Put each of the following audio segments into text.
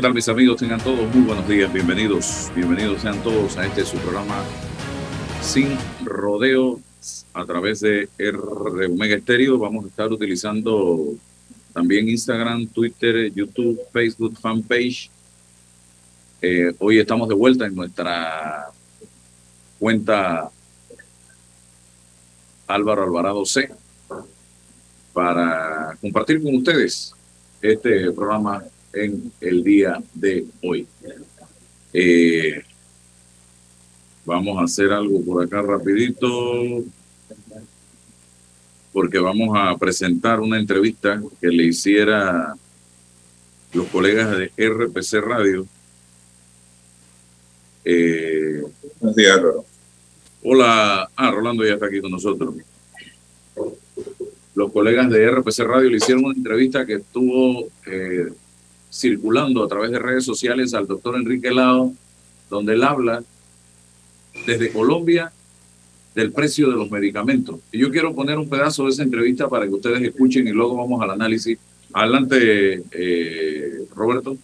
¿Qué tal mis amigos? Tengan todos muy buenos días, bienvenidos, bienvenidos sean todos a este su programa Sin Rodeo a través de R Omega Estéreo. Vamos a estar utilizando también Instagram, Twitter, YouTube, Facebook, fanpage. Eh, hoy estamos de vuelta en nuestra cuenta Álvaro Alvarado C para compartir con ustedes este programa en el día de hoy. Eh, vamos a hacer algo por acá rapidito, porque vamos a presentar una entrevista que le hiciera los colegas de RPC Radio. Eh, Hola, ah, Rolando ya está aquí con nosotros. Los colegas de RPC Radio le hicieron una entrevista que estuvo eh, circulando a través de redes sociales al doctor Enrique Lao, donde él habla desde Colombia del precio de los medicamentos. Y yo quiero poner un pedazo de esa entrevista para que ustedes escuchen y luego vamos al análisis. Adelante, eh, Roberto.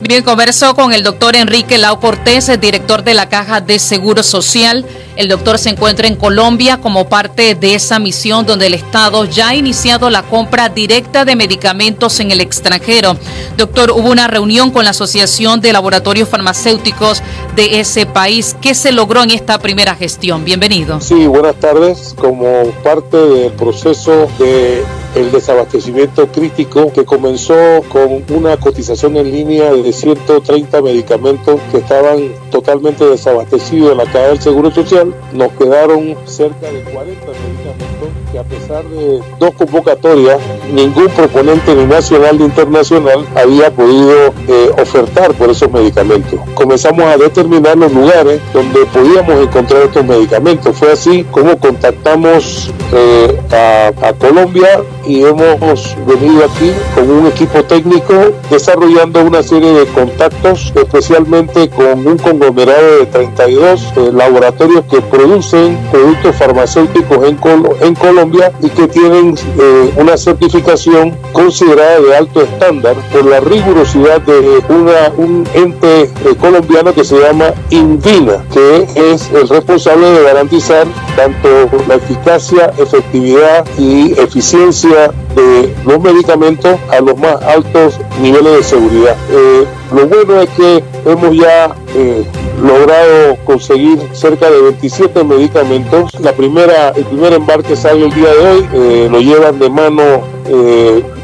Bien, conversó con el doctor Enrique Lau Cortés, el director de la Caja de Seguro Social. El doctor se encuentra en Colombia como parte de esa misión donde el Estado ya ha iniciado la compra directa de medicamentos en el extranjero. Doctor, hubo una reunión con la Asociación de Laboratorios Farmacéuticos de ese país. ¿Qué se logró en esta primera gestión? Bienvenido. Sí, buenas tardes. Como parte del proceso de el desabastecimiento crítico que comenzó con una cotización en línea de 130 medicamentos que estaban totalmente desabastecidos en la caja del Seguro Social. Nos quedaron cerca de 40 medicamentos que a pesar de dos convocatorias, ningún proponente ni nacional ni internacional había podido eh, ofertar por esos medicamentos. Comenzamos a determinar los lugares donde podíamos encontrar estos medicamentos. Fue así como contactamos eh, a, Colombia y hemos venido aquí con un equipo técnico desarrollando una serie de contactos, especialmente con un conglomerado de 32 eh, laboratorios que producen productos farmacéuticos en, en Colombia y que tienen eh, una certificación considerada de alto estándar por la rigurosidad de una, un ente eh, colombiano que se llama Invina, que es el responsable de garantizar tanto la eficacia, efectividad y eficiencia de los medicamentos a los más altos niveles de seguridad. Eh, lo bueno es que hemos ya eh, logrado conseguir cerca de 27 medicamentos. La primera, el primer embarque sale el día de hoy, eh, lo llevan de mano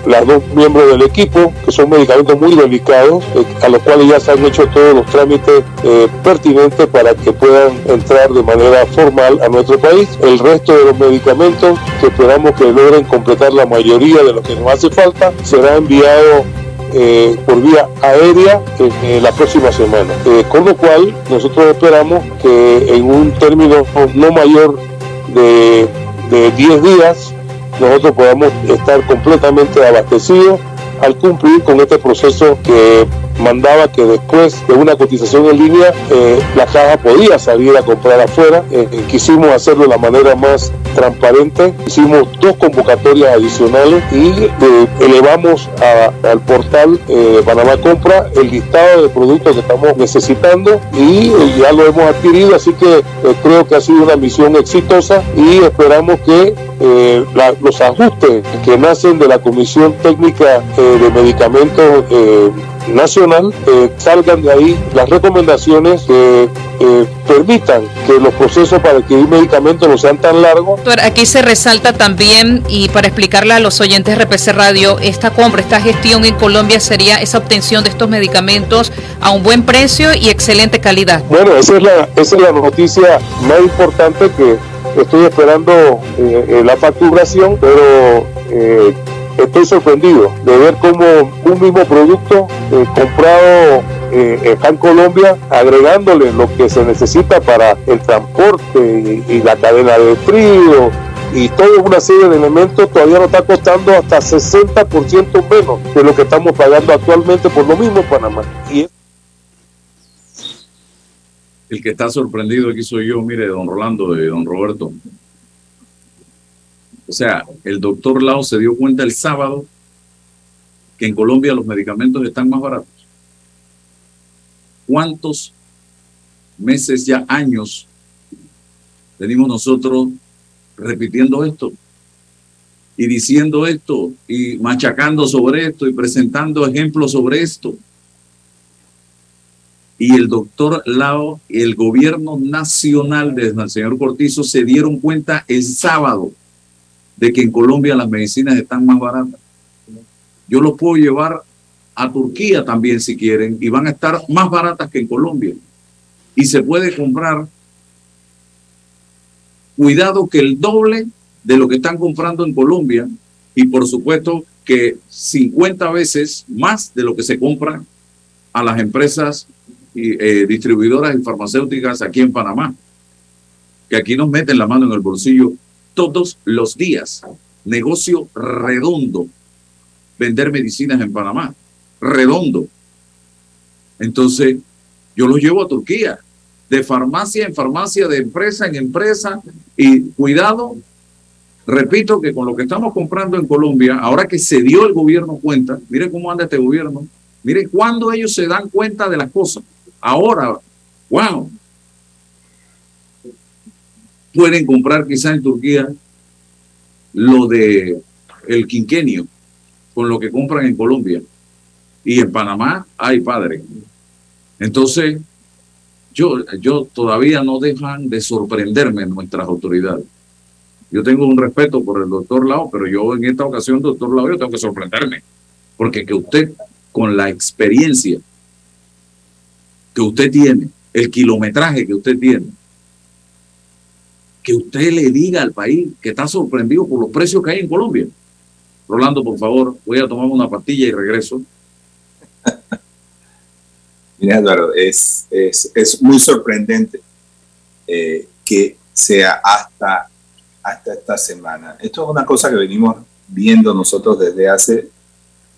las dos miembros del equipo, que son medicamentos muy delicados, eh, a los cuales ya se han hecho todos los trámites eh, pertinentes para que puedan entrar de manera formal a nuestro país. El resto de los medicamentos, que esperamos que logren completar la mayoría de lo que nos hace falta, será enviado eh, por vía aérea en, la próxima semana. con lo cual, nosotros esperamos que en un término no mayor de, de 10 días nosotros podamos estar completamente abastecidos al cumplir con este proceso que mandaba que después de una cotización en línea eh, la caja podía salir a comprar afuera. Eh, quisimos hacerlo de la manera más transparente. Hicimos dos convocatorias adicionales y eh, elevamos al portal Panamá Compra el listado de productos que estamos necesitando y ya lo hemos adquirido. Así que creo que ha sido una misión exitosa y esperamos que los ajustes que nacen de la Comisión Técnica de Medicamentos nacional, eh, salgan de ahí las recomendaciones que eh, permitan que los procesos para adquirir medicamentos no sean tan largos. Aquí se resalta también, y para explicarle a los oyentes de RPC Radio, esta compra, esta gestión en Colombia sería esa obtención de estos medicamentos a un buen precio y excelente calidad. Bueno, esa es la, esa es la noticia más importante que estoy esperando eh, la facturación, pero eh, estoy sorprendido de ver cómo un mismo producto eh, comprado eh, acá en Colombia, agregándole lo que se necesita para el transporte y, la cadena de frío y toda una serie de elementos todavía nos está costando hasta 60% menos de lo que estamos pagando actualmente por lo mismo en Panamá. Y el que está sorprendido aquí soy yo, mire, don Rolando y don Roberto. O sea, el doctor Lao se dio cuenta el sábado que en Colombia los medicamentos están más baratos. ¿Cuántos meses, ya años, venimos nosotros repitiendo esto? Y diciendo esto, y machacando sobre esto, y presentando ejemplos sobre esto. Y el doctor Lao y el gobierno nacional del señor Cortizo se dieron cuenta el sábado de que en Colombia las medicinas están más baratas. Yo los puedo llevar a Turquía también si quieren y van a estar más baratas que en Colombia. Y se puede comprar, cuidado que el doble de lo que están comprando en Colombia y por supuesto que 50 veces más de lo que se compra a las empresas eh, distribuidoras y farmacéuticas aquí en Panamá, que aquí nos meten la mano en el bolsillo todos los días. Negocio redondo. Vender medicinas en Panamá. Redondo. Entonces, yo los llevo a Turquía. De farmacia en farmacia, de empresa en empresa. Y cuidado, repito que con lo que estamos comprando en Colombia, ahora que se dio el gobierno cuenta, mire cómo anda este gobierno, mire cuándo ellos se dan cuenta de las cosas. Ahora, wow, pueden comprar quizá en Turquía lo de el quinquenio con lo que compran en Colombia. Y en Panamá, hay padre. Entonces, yo, yo todavía no dejan de sorprenderme nuestras autoridades. Yo tengo un respeto por el doctor Lao, pero yo en esta ocasión, doctor Lao, yo tengo que sorprenderme. Porque que usted, con la experiencia que usted tiene, el kilometraje que usted tiene, que usted le diga al país que está sorprendido por los precios que hay en Colombia. Rolando, por favor, voy a tomar una pastilla y regreso. Mira, Eduardo, es, es, muy sorprendente eh, que sea hasta, hasta esta semana. Esto es una cosa que venimos viendo nosotros desde hace,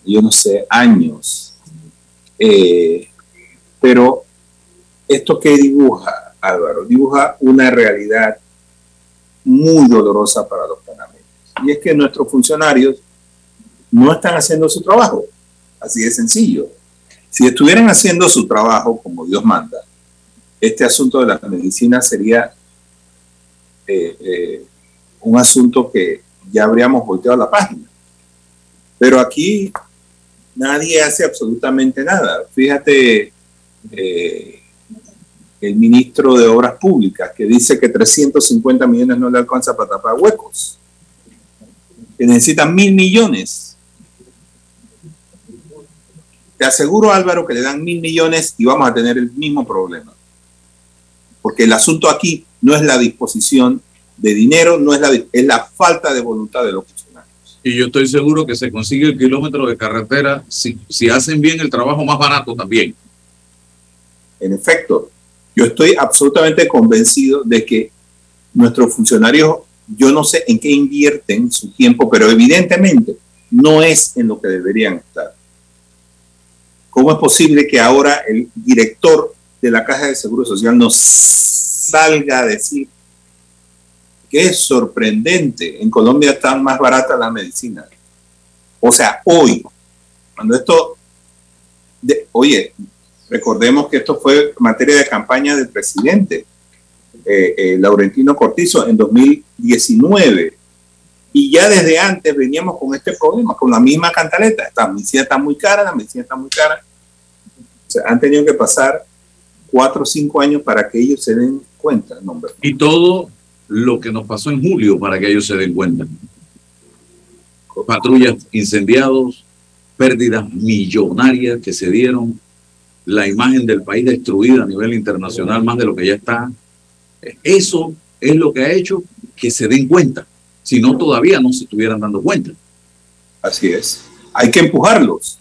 yo no sé, años. Eh, pero esto que dibuja, Álvaro, dibuja una realidad muy dolorosa para los panameños. Y es que nuestros funcionarios no están haciendo su trabajo. Así de sencillo. Si estuvieran haciendo su trabajo como Dios manda, este asunto de la medicina sería eh, eh, un asunto que ya habríamos volteado la página. Pero aquí nadie hace absolutamente nada. Fíjate, eh, el ministro de Obras Públicas, que dice que 350 millones no le alcanza para tapar huecos, que necesitan mil millones. Te aseguro, Álvaro, que le dan mil millones y vamos a tener el mismo problema. Porque el asunto aquí no es la disposición de dinero, no es la, es la falta de voluntad de los funcionarios. Y yo estoy seguro que se consigue el kilómetro de carretera si, si hacen bien el trabajo más barato también. En efecto, yo estoy absolutamente convencido de que nuestros funcionarios, yo no sé en qué invierten su tiempo, pero evidentemente no es en lo que deberían estar. ¿Cómo es posible que ahora el director de la Caja de Seguro Social nos salga a decir que es sorprendente, en Colombia están más baratas las medicinas? O sea, hoy, cuando esto, oye, Recordemos que esto fue materia de campaña del presidente eh, eh, Laurentino Cortizo en 2019. Y ya desde antes veníamos con este problema, con la misma cantaleta. La medicina está muy cara, la medicina está muy cara. han tenido que pasar cuatro o cinco años para que ellos se den cuenta. No, y todo lo que nos pasó en julio para que ellos se den cuenta. Patrullas incendiados, pérdidas millonarias que se dieron, la imagen del país destruida a nivel internacional más de lo que ya está. Eso es lo que ha hecho que se den cuenta. Si no, todavía no se estuvieran dando cuenta. Así es. Hay que empujarlos,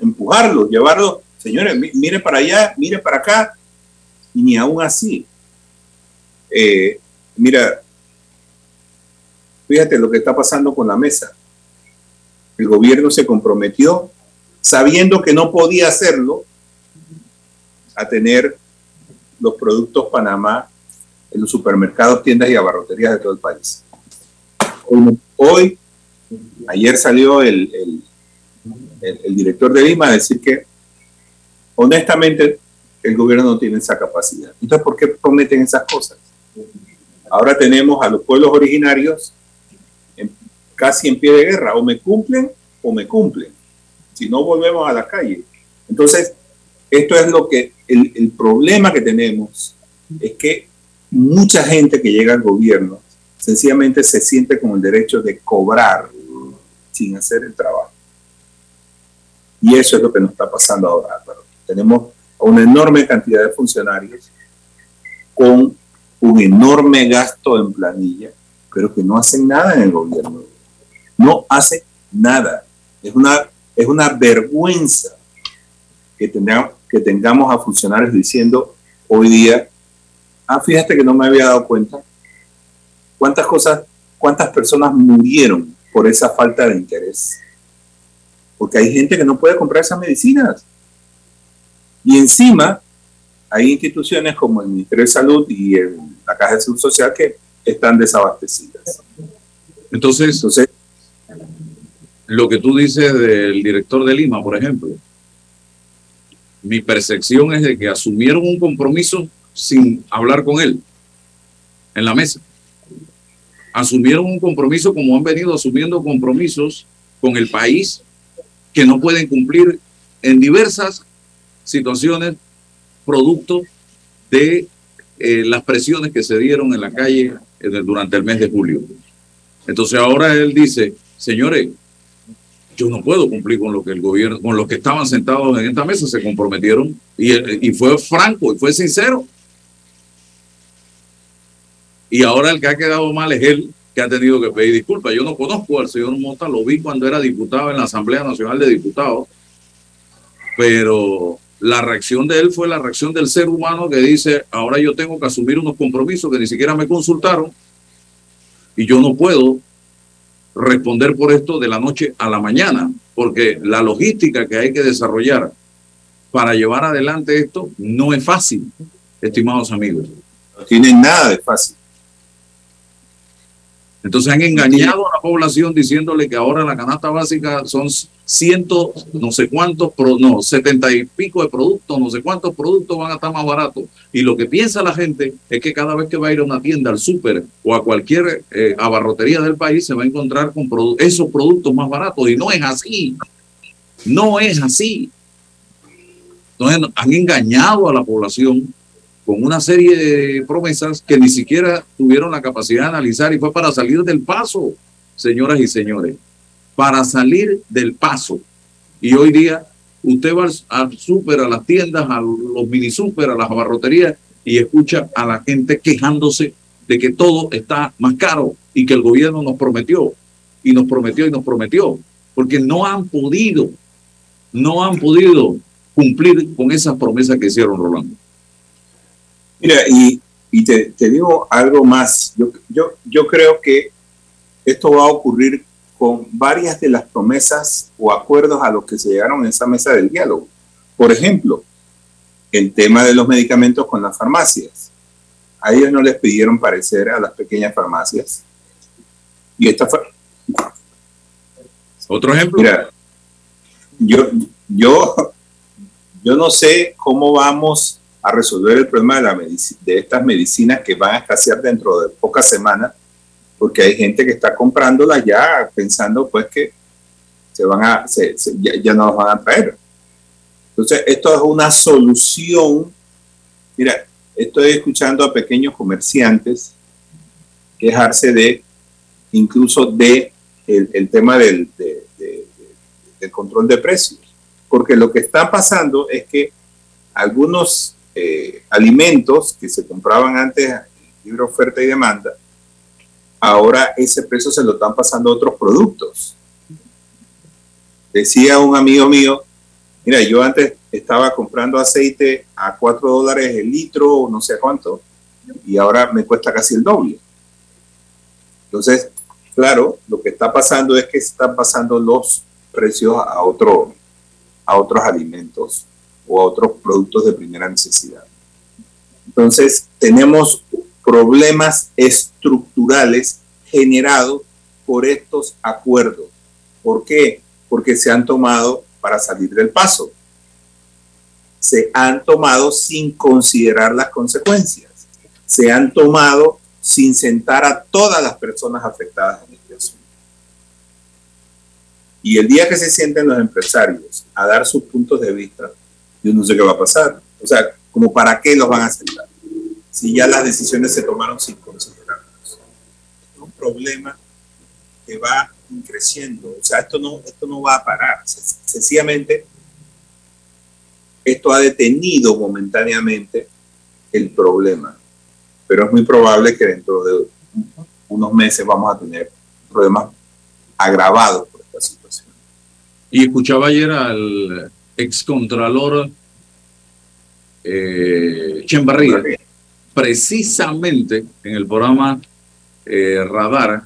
empujarlos, llevarlos. Señores, mire para allá, mire para acá. Y ni aún así. Eh, mira, fíjate lo que está pasando con la mesa. El gobierno se comprometió, sabiendo que no podía hacerlo, a tener los productos Panamá en los supermercados, tiendas y abarroterías de todo el país. Hoy, ayer salió el, el, director de Lima a decir que honestamente el gobierno no tiene esa capacidad. Entonces, ¿por qué prometen esas cosas? Ahora tenemos a los pueblos originarios casi en pie de guerra, o me cumplen o me cumplen. Si no, volvemos a la calle. Entonces, esto es lo que, el, problema que tenemos es que mucha gente que llega al gobierno sencillamente se siente con el derecho de cobrar sin hacer el trabajo. Y eso es lo que nos está pasando ahora. Tenemos una enorme cantidad de funcionarios con un enorme gasto en planilla, pero que no hacen nada en el gobierno. No hacen nada. Es una, es una vergüenza que, tengamos, que tengamos a funcionarios diciendo hoy día, ah, fíjate que no me había dado cuenta. ¿Cuántas cosas, cuántas personas murieron por esa falta de interés? Porque hay gente que no puede comprar esas medicinas. Y encima hay instituciones como el Ministerio de Salud y la Caja de Salud Social que están desabastecidas. Entonces, Entonces, lo que tú dices del director de Lima, por ejemplo, mi percepción es de que asumieron un compromiso sin hablar con él en la mesa. Asumieron un compromiso como han venido asumiendo compromisos con el país que no pueden cumplir en diversas situaciones producto de eh, las presiones que se dieron en la calle durante el mes de julio. Entonces ahora él dice, señores, yo no puedo cumplir con lo que el gobierno, con los que estaban sentados en esta mesa se comprometieron y, fue franco y fue sincero. Y ahora el que ha quedado mal es él que ha tenido que pedir disculpas. Yo no conozco al señor Mota, lo vi cuando era diputado en la Asamblea Nacional de Diputados, pero la reacción de él fue la reacción del ser humano que dice, ahora yo tengo que asumir unos compromisos que ni siquiera me consultaron y yo no puedo responder por esto de la noche a la mañana, porque la logística que hay que desarrollar para llevar adelante esto no es fácil, estimados amigos. No tiene nada de fácil. Entonces han engañado a la población diciéndole que ahora la canasta básica son cientos, no sé cuántos, no, setenta y pico de productos, no sé cuántos productos van a estar más baratos. Y lo que piensa la gente es que cada vez que va a ir a una tienda, al súper o a cualquier eh, abarrotería del país, se va a encontrar con esos productos más baratos. Y no es así. No es así. Entonces han engañado a la población con una serie de promesas que ni siquiera tuvieron la capacidad de analizar y fue para salir del paso, señoras y señores, para salir del paso. Y hoy día usted va al súper, a las tiendas, a los mini súper, a las abarroterías y escucha a la gente quejándose de que todo está más caro y que el gobierno nos prometió y nos prometió y nos prometió, porque no han podido, no han podido cumplir con esas promesas que hicieron Rolando. Mira, y, te, digo algo más. Yo, yo, yo creo que esto va a ocurrir con varias de las promesas o acuerdos a los que se llegaron en esa mesa del diálogo. Por ejemplo, el tema de los medicamentos con las farmacias. A ellos no les pidieron parecer a las pequeñas farmacias. Y esta fue... Otro ejemplo. Mira, yo, yo, yo no sé cómo vamos a resolver el problema de, la de estas medicinas que van a escasear dentro de pocas semanas, porque hay gente que está comprándolas ya pensando pues que se van a, ya, no las van a traer. Entonces, esto es una solución. Mira, estoy escuchando a pequeños comerciantes quejarse de, incluso de el, tema del, del control de precios. Porque lo que está pasando es que algunos eh, alimentos que se compraban antes libre oferta y demanda, ahora ese precio se lo están pasando a otros productos. Decía un amigo mío, mira, yo antes estaba comprando aceite a 4 dólares el litro o no sé cuánto, y ahora me cuesta casi el doble. Entonces, claro, lo que está pasando es que están pasando los precios a, otro, a otros alimentos o a otros productos de primera necesidad. Entonces, tenemos problemas estructurales generados por estos acuerdos. ¿Por qué? Porque se han tomado para salir del paso. Se han tomado sin considerar las consecuencias. Se han tomado sin sentar a todas las personas afectadas en este asunto. Y el día que se sienten los empresarios a dar sus puntos de vista, yo no sé qué va a pasar. O sea, como para qué los van a sentar si ya las decisiones se tomaron sin considerarlos. Es un problema que va creciendo. O sea, esto no, esto no va a parar. Sencillamente, esto ha detenido momentáneamente el problema. Pero es muy probable que dentro de unos meses vamos a tener problemas agravados por esta situación. Y escuchaba ayer al excontralor eh, Chembarría, precisamente en el programa eh, Radar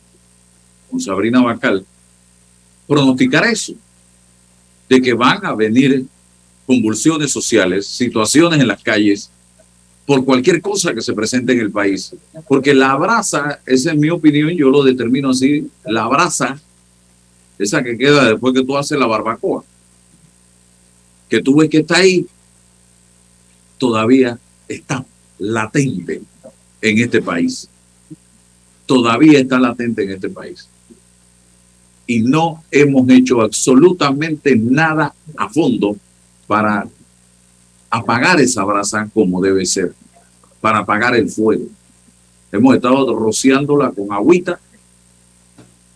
con Sabrina Bacal, pronosticar eso, de que van a venir convulsiones sociales, situaciones en las calles, por cualquier cosa que se presente en el país. Porque la brasa, esa es mi opinión, yo lo determino así, la brasa, esa que queda después que tú haces la barbacoa, que tú ves que está ahí, todavía está latente en este país. Todavía está latente en este país. Y no hemos hecho absolutamente nada a fondo para apagar esa brasa como debe ser, para apagar el fuego. Hemos estado rociándola con agüita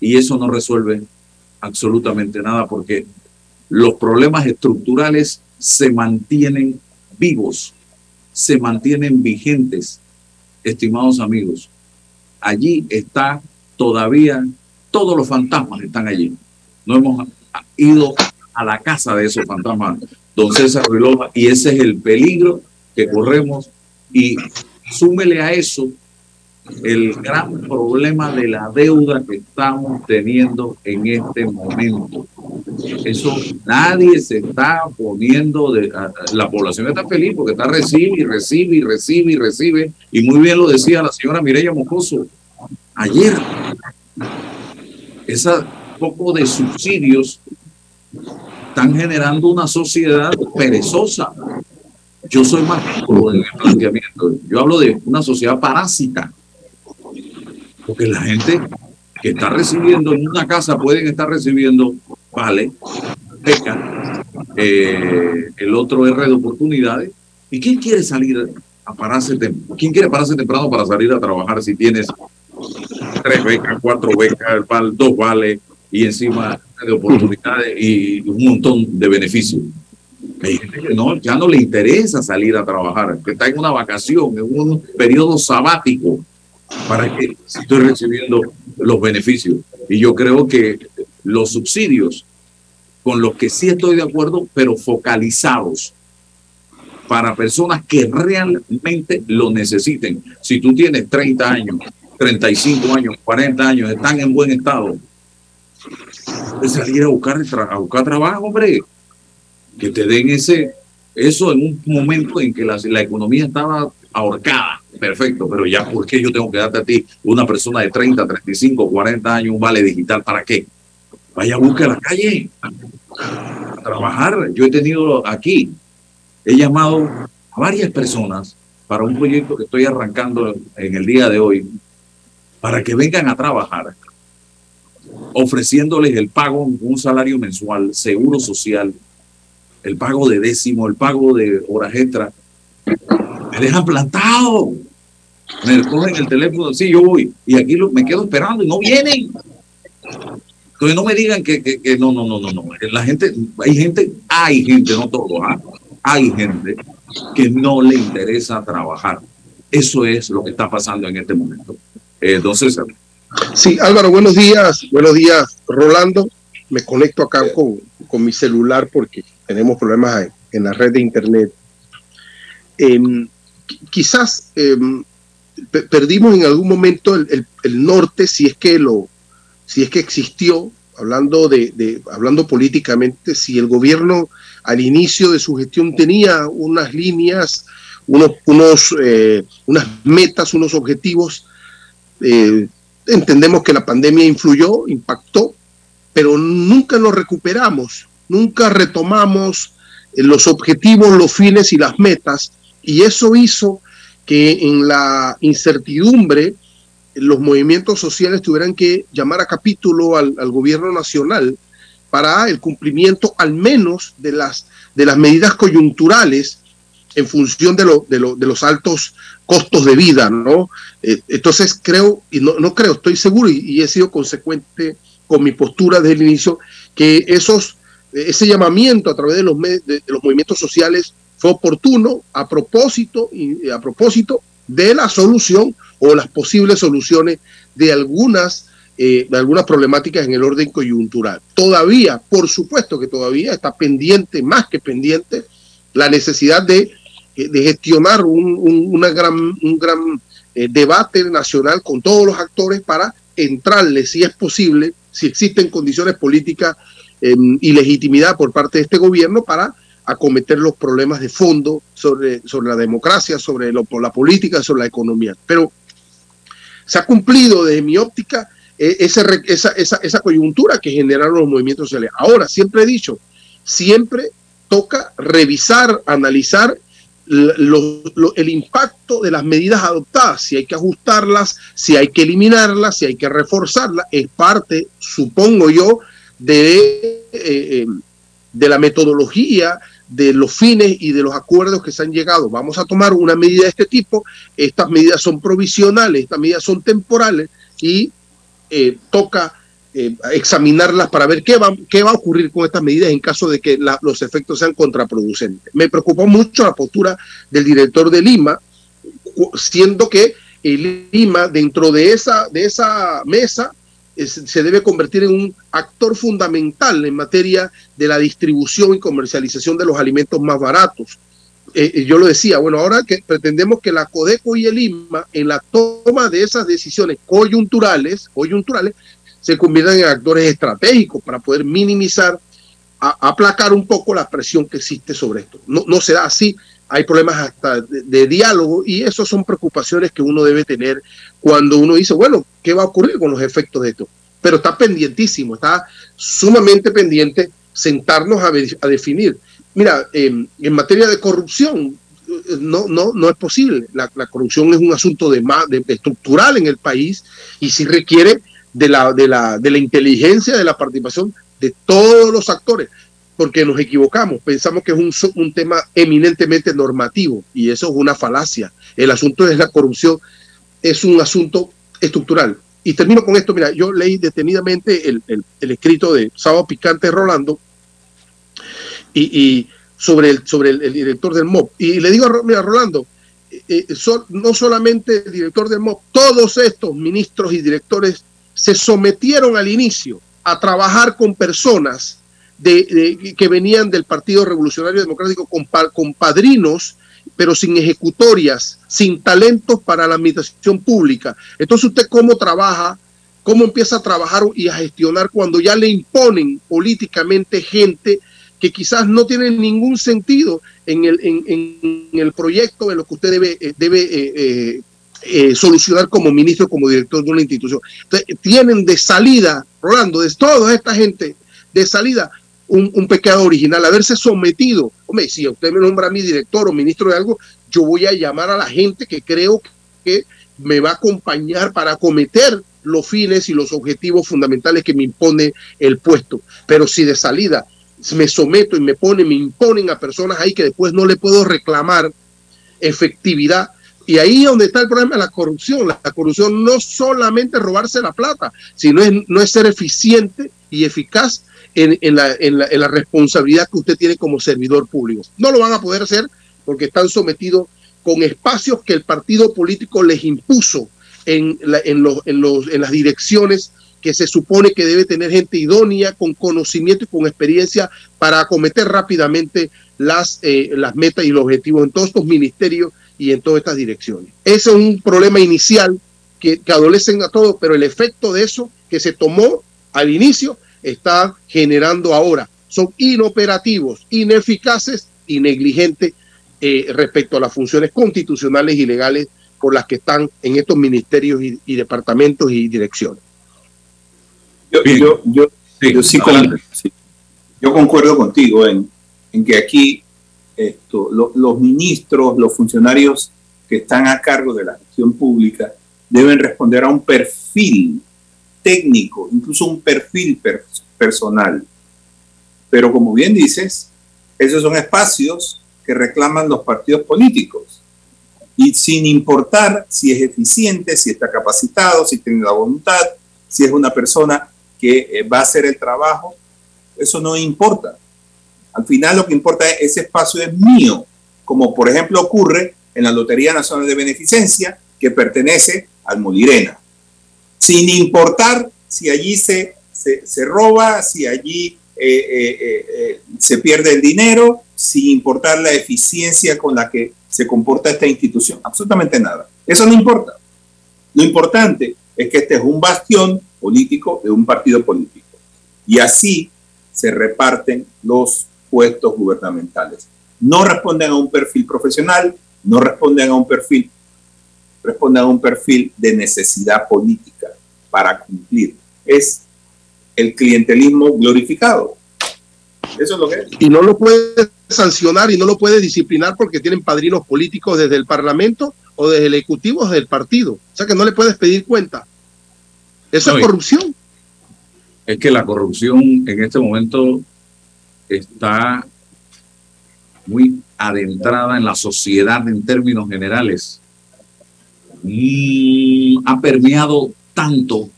y eso no resuelve absolutamente nada porque los problemas estructurales se mantienen vivos, se mantienen vigentes, estimados amigos. Allí está todavía, todos los fantasmas están allí. No hemos ido a la casa de esos fantasmas, don César Ruilova, y ese es el peligro que corremos. Y súmele a eso el gran problema de la deuda que estamos teniendo en este momento. Eso nadie se está poniendo, de, la población está feliz porque está recibe y recibe y recibe y recibe. Y muy bien lo decía la señora Mireya Mocoso ayer. Esa poco de subsidios están generando una sociedad perezosa. Yo soy más en el planteamiento. Yo hablo de una sociedad parásita porque la gente que está recibiendo en una casa pueden estar recibiendo vale, beca, eh, el otro R de oportunidades. ¿Y quién quiere salir a pararse temprano? ¿Quién quiere pararse temprano para salir a trabajar si tienes tres becas, cuatro becas, dos vales y encima de oportunidades y un montón de beneficios? Hay gente que no, ya no le interesa salir a trabajar, que está en una vacación, en un periodo sabático para que estoy recibiendo los beneficios. Y yo creo que los subsidios, con los que sí estoy de acuerdo, pero focalizados para personas que realmente lo necesiten. Si tú tienes 30 años, 35 años, 40 años, están en buen estado, de salir a buscar, a buscar trabajo, hombre, que te den ese, eso en un momento en que la, la economía estaba ahorcada. Perfecto, pero ya, ¿por qué yo tengo que darte a ti una persona de 30, 35, 40 años un vale digital? ¿Para qué? Vaya a buscar la calle, a trabajar. Yo he tenido aquí, he llamado a varias personas para un proyecto que estoy arrancando en el día de hoy, para que vengan a trabajar, ofreciéndoles el pago, un salario mensual, seguro social, el pago de décimo, el pago de horas extra, me dejan plantado. Me cogen el teléfono, sí, yo voy. Y aquí me quedo esperando y no vienen. Entonces no me digan que, que, no, no, no, no, no. La gente, hay gente, hay gente, no todos, ¿ah? hay gente que no le interesa trabajar. Eso es lo que está pasando en este momento. Entonces, sí, Álvaro, buenos días. Buenos días, Rolando. Me conecto acá con, con mi celular porque tenemos problemas en la red de internet. Em, quizás em, perdimos en algún momento el, el, norte, si es que lo, si es que existió, hablando de, hablando políticamente, si el gobierno al inicio de su gestión tenía unas líneas, unos, unos eh, unas metas, unos objetivos. Eh, entendemos que la pandemia influyó, impactó, pero nunca nos recuperamos, nunca retomamos eh, los objetivos, los fines y las metas, y eso hizo que en la incertidumbre los movimientos sociales tuvieran que llamar a capítulo al, gobierno nacional para el cumplimiento al menos de las, de las medidas coyunturales en función de, lo, de, los altos costos de vida, ¿no? Eh, entonces creo, y no, no creo, estoy seguro y, he sido consecuente con mi postura desde el inicio, que esos, ese llamamiento a través de los, de los movimientos sociales fue oportuno a propósito, y a propósito de la solución o las posibles soluciones de algunas, eh, de algunas problemáticas en el orden coyuntural. Todavía, por supuesto que todavía está pendiente, más que pendiente, la necesidad de, eh, de gestionar un, una gran, un gran eh, debate nacional con todos los actores para entrarle, si es posible, si existen condiciones políticas em, y legitimidad por parte de este gobierno para acometer los problemas de fondo sobre, sobre la democracia, sobre la política, sobre la economía. Pero se ha cumplido desde mi óptica e, esa, esa, esa coyuntura que generaron los movimientos sociales. Ahora, siempre he dicho, siempre toca revisar, analizar el impacto de las medidas adoptadas, si hay que ajustarlas, si hay que eliminarlas, si hay que reforzarlas, es parte, supongo yo, de, eh, eh, de la metodología de los fines y de los acuerdos que se han llegado. Vamos a tomar una medida de este tipo. Estas medidas son provisionales, estas medidas son temporales y eh, toca eh, examinarlas para ver qué va, qué va a ocurrir con estas medidas en caso de que los efectos sean contraproducentes. Me preocupó mucho la postura del director de Lima, siendo que Lima, dentro de esa, de esa mesa, se debe convertir en un actor fundamental en materia de la distribución y comercialización de los alimentos más baratos. Eh, eh, yo lo decía, bueno, ahora que pretendemos que la Codeco y el IMA en la toma de esas decisiones coyunturales, coyunturales se conviertan en actores estratégicos para poder minimizar, aplacar un poco la presión que existe sobre esto. No, no será así, hay problemas hasta de, diálogo y esas son preocupaciones que uno debe tener cuando uno dice, bueno, ¿qué va a ocurrir con los efectos de esto? Pero está pendientísimo, está sumamente pendiente sentarnos a, definir. Mira, en materia de corrupción, no, no, no es posible. La, corrupción es un asunto de, de, estructural en el país y sí requiere de la, de, la, de la inteligencia, de la participación de todos los actores porque nos equivocamos, pensamos que es un, un, tema eminentemente normativo y eso es una falacia. El asunto es la corrupción, es un asunto estructural. Y termino con esto, mira, yo leí detenidamente el, el, escrito de Sábado Picante Rolando y, sobre, el, sobre el, director del MOP. Y le digo, mira, Rolando, eh, eh, no solamente el director del MOP, todos estos ministros y directores se sometieron al inicio a trabajar con personas de, que venían del Partido Revolucionario Democrático con, con padrinos, pero sin ejecutorias, sin talentos para la administración pública. Entonces usted cómo trabaja, cómo empieza a trabajar y a gestionar cuando ya le imponen políticamente gente que quizás no tiene ningún sentido en el, en, el proyecto en lo que usted debe, eh, debe eh, eh, solucionar como ministro, como director de una institución. tienen de salida, Rolando, de toda esta gente, de salida un, pecado original, haberse sometido. Hombre, si usted me nombra a mi director o ministro de algo, yo voy a llamar a la gente que creo que me va a acompañar para acometer los fines y los objetivos fundamentales que me impone el puesto. Pero si de salida me someto y me ponen, me imponen a personas ahí que después no le puedo reclamar efectividad. Y ahí es donde está el problema de la corrupción. La, corrupción no solamente es robarse la plata, sino es, no es ser eficiente y eficaz en, en, la, en, la, en la responsabilidad que usted tiene como servidor público. No lo van a poder hacer porque están sometidos con espacios que el partido político les impuso en, la, los, los, en las direcciones que se supone que debe tener gente idónea, con conocimiento y con experiencia para acometer rápidamente las, eh, las metas y los objetivos en todos estos ministerios y en todas estas direcciones. Ese es un problema inicial que, que adolecen a todos, pero el efecto de eso que se tomó al inicio está generando ahora. Son inoperativos, ineficaces y negligentes eh, respecto a las funciones constitucionales y legales por las que están en estos ministerios y, y departamentos y direcciones. Yo, yo, yo, sí, yo, sí con, sí, yo, concuerdo contigo en, en que aquí esto, lo, los ministros, los funcionarios que están a cargo de la gestión pública deben responder a un perfil técnico, incluso un perfil per, personal. Pero como bien dices, esos son espacios que reclaman los partidos políticos. Y sin importar si es eficiente, si está capacitado, si tiene la voluntad, si es una persona que eh, va a hacer el trabajo, eso no importa. Al final lo que importa es ese espacio es mío, como por ejemplo ocurre en la Lotería Nacional de Beneficencia, que pertenece al Molirena. Sin importar si allí se, se, se roba, si allí eh, eh, eh, se pierde el dinero, sin importar la eficiencia con la que se comporta esta institución. Absolutamente nada. Eso no importa. Lo importante es que este es un bastión político de un partido político. Y así se reparten los puestos gubernamentales. No responden a un perfil profesional, no responden a un perfil, responden a un perfil de necesidad política para cumplir. Es el clientelismo glorificado. Eso es lo que es. Y no lo puede sancionar y no lo puede disciplinar porque tienen padrinos políticos desde el Parlamento o desde el Ejecutivo o desde el partido. O sea que no le puedes pedir cuenta. Eso no, es corrupción. Es que la corrupción en este momento está muy adentrada en la sociedad en términos generales. Mm, ha permeado tanto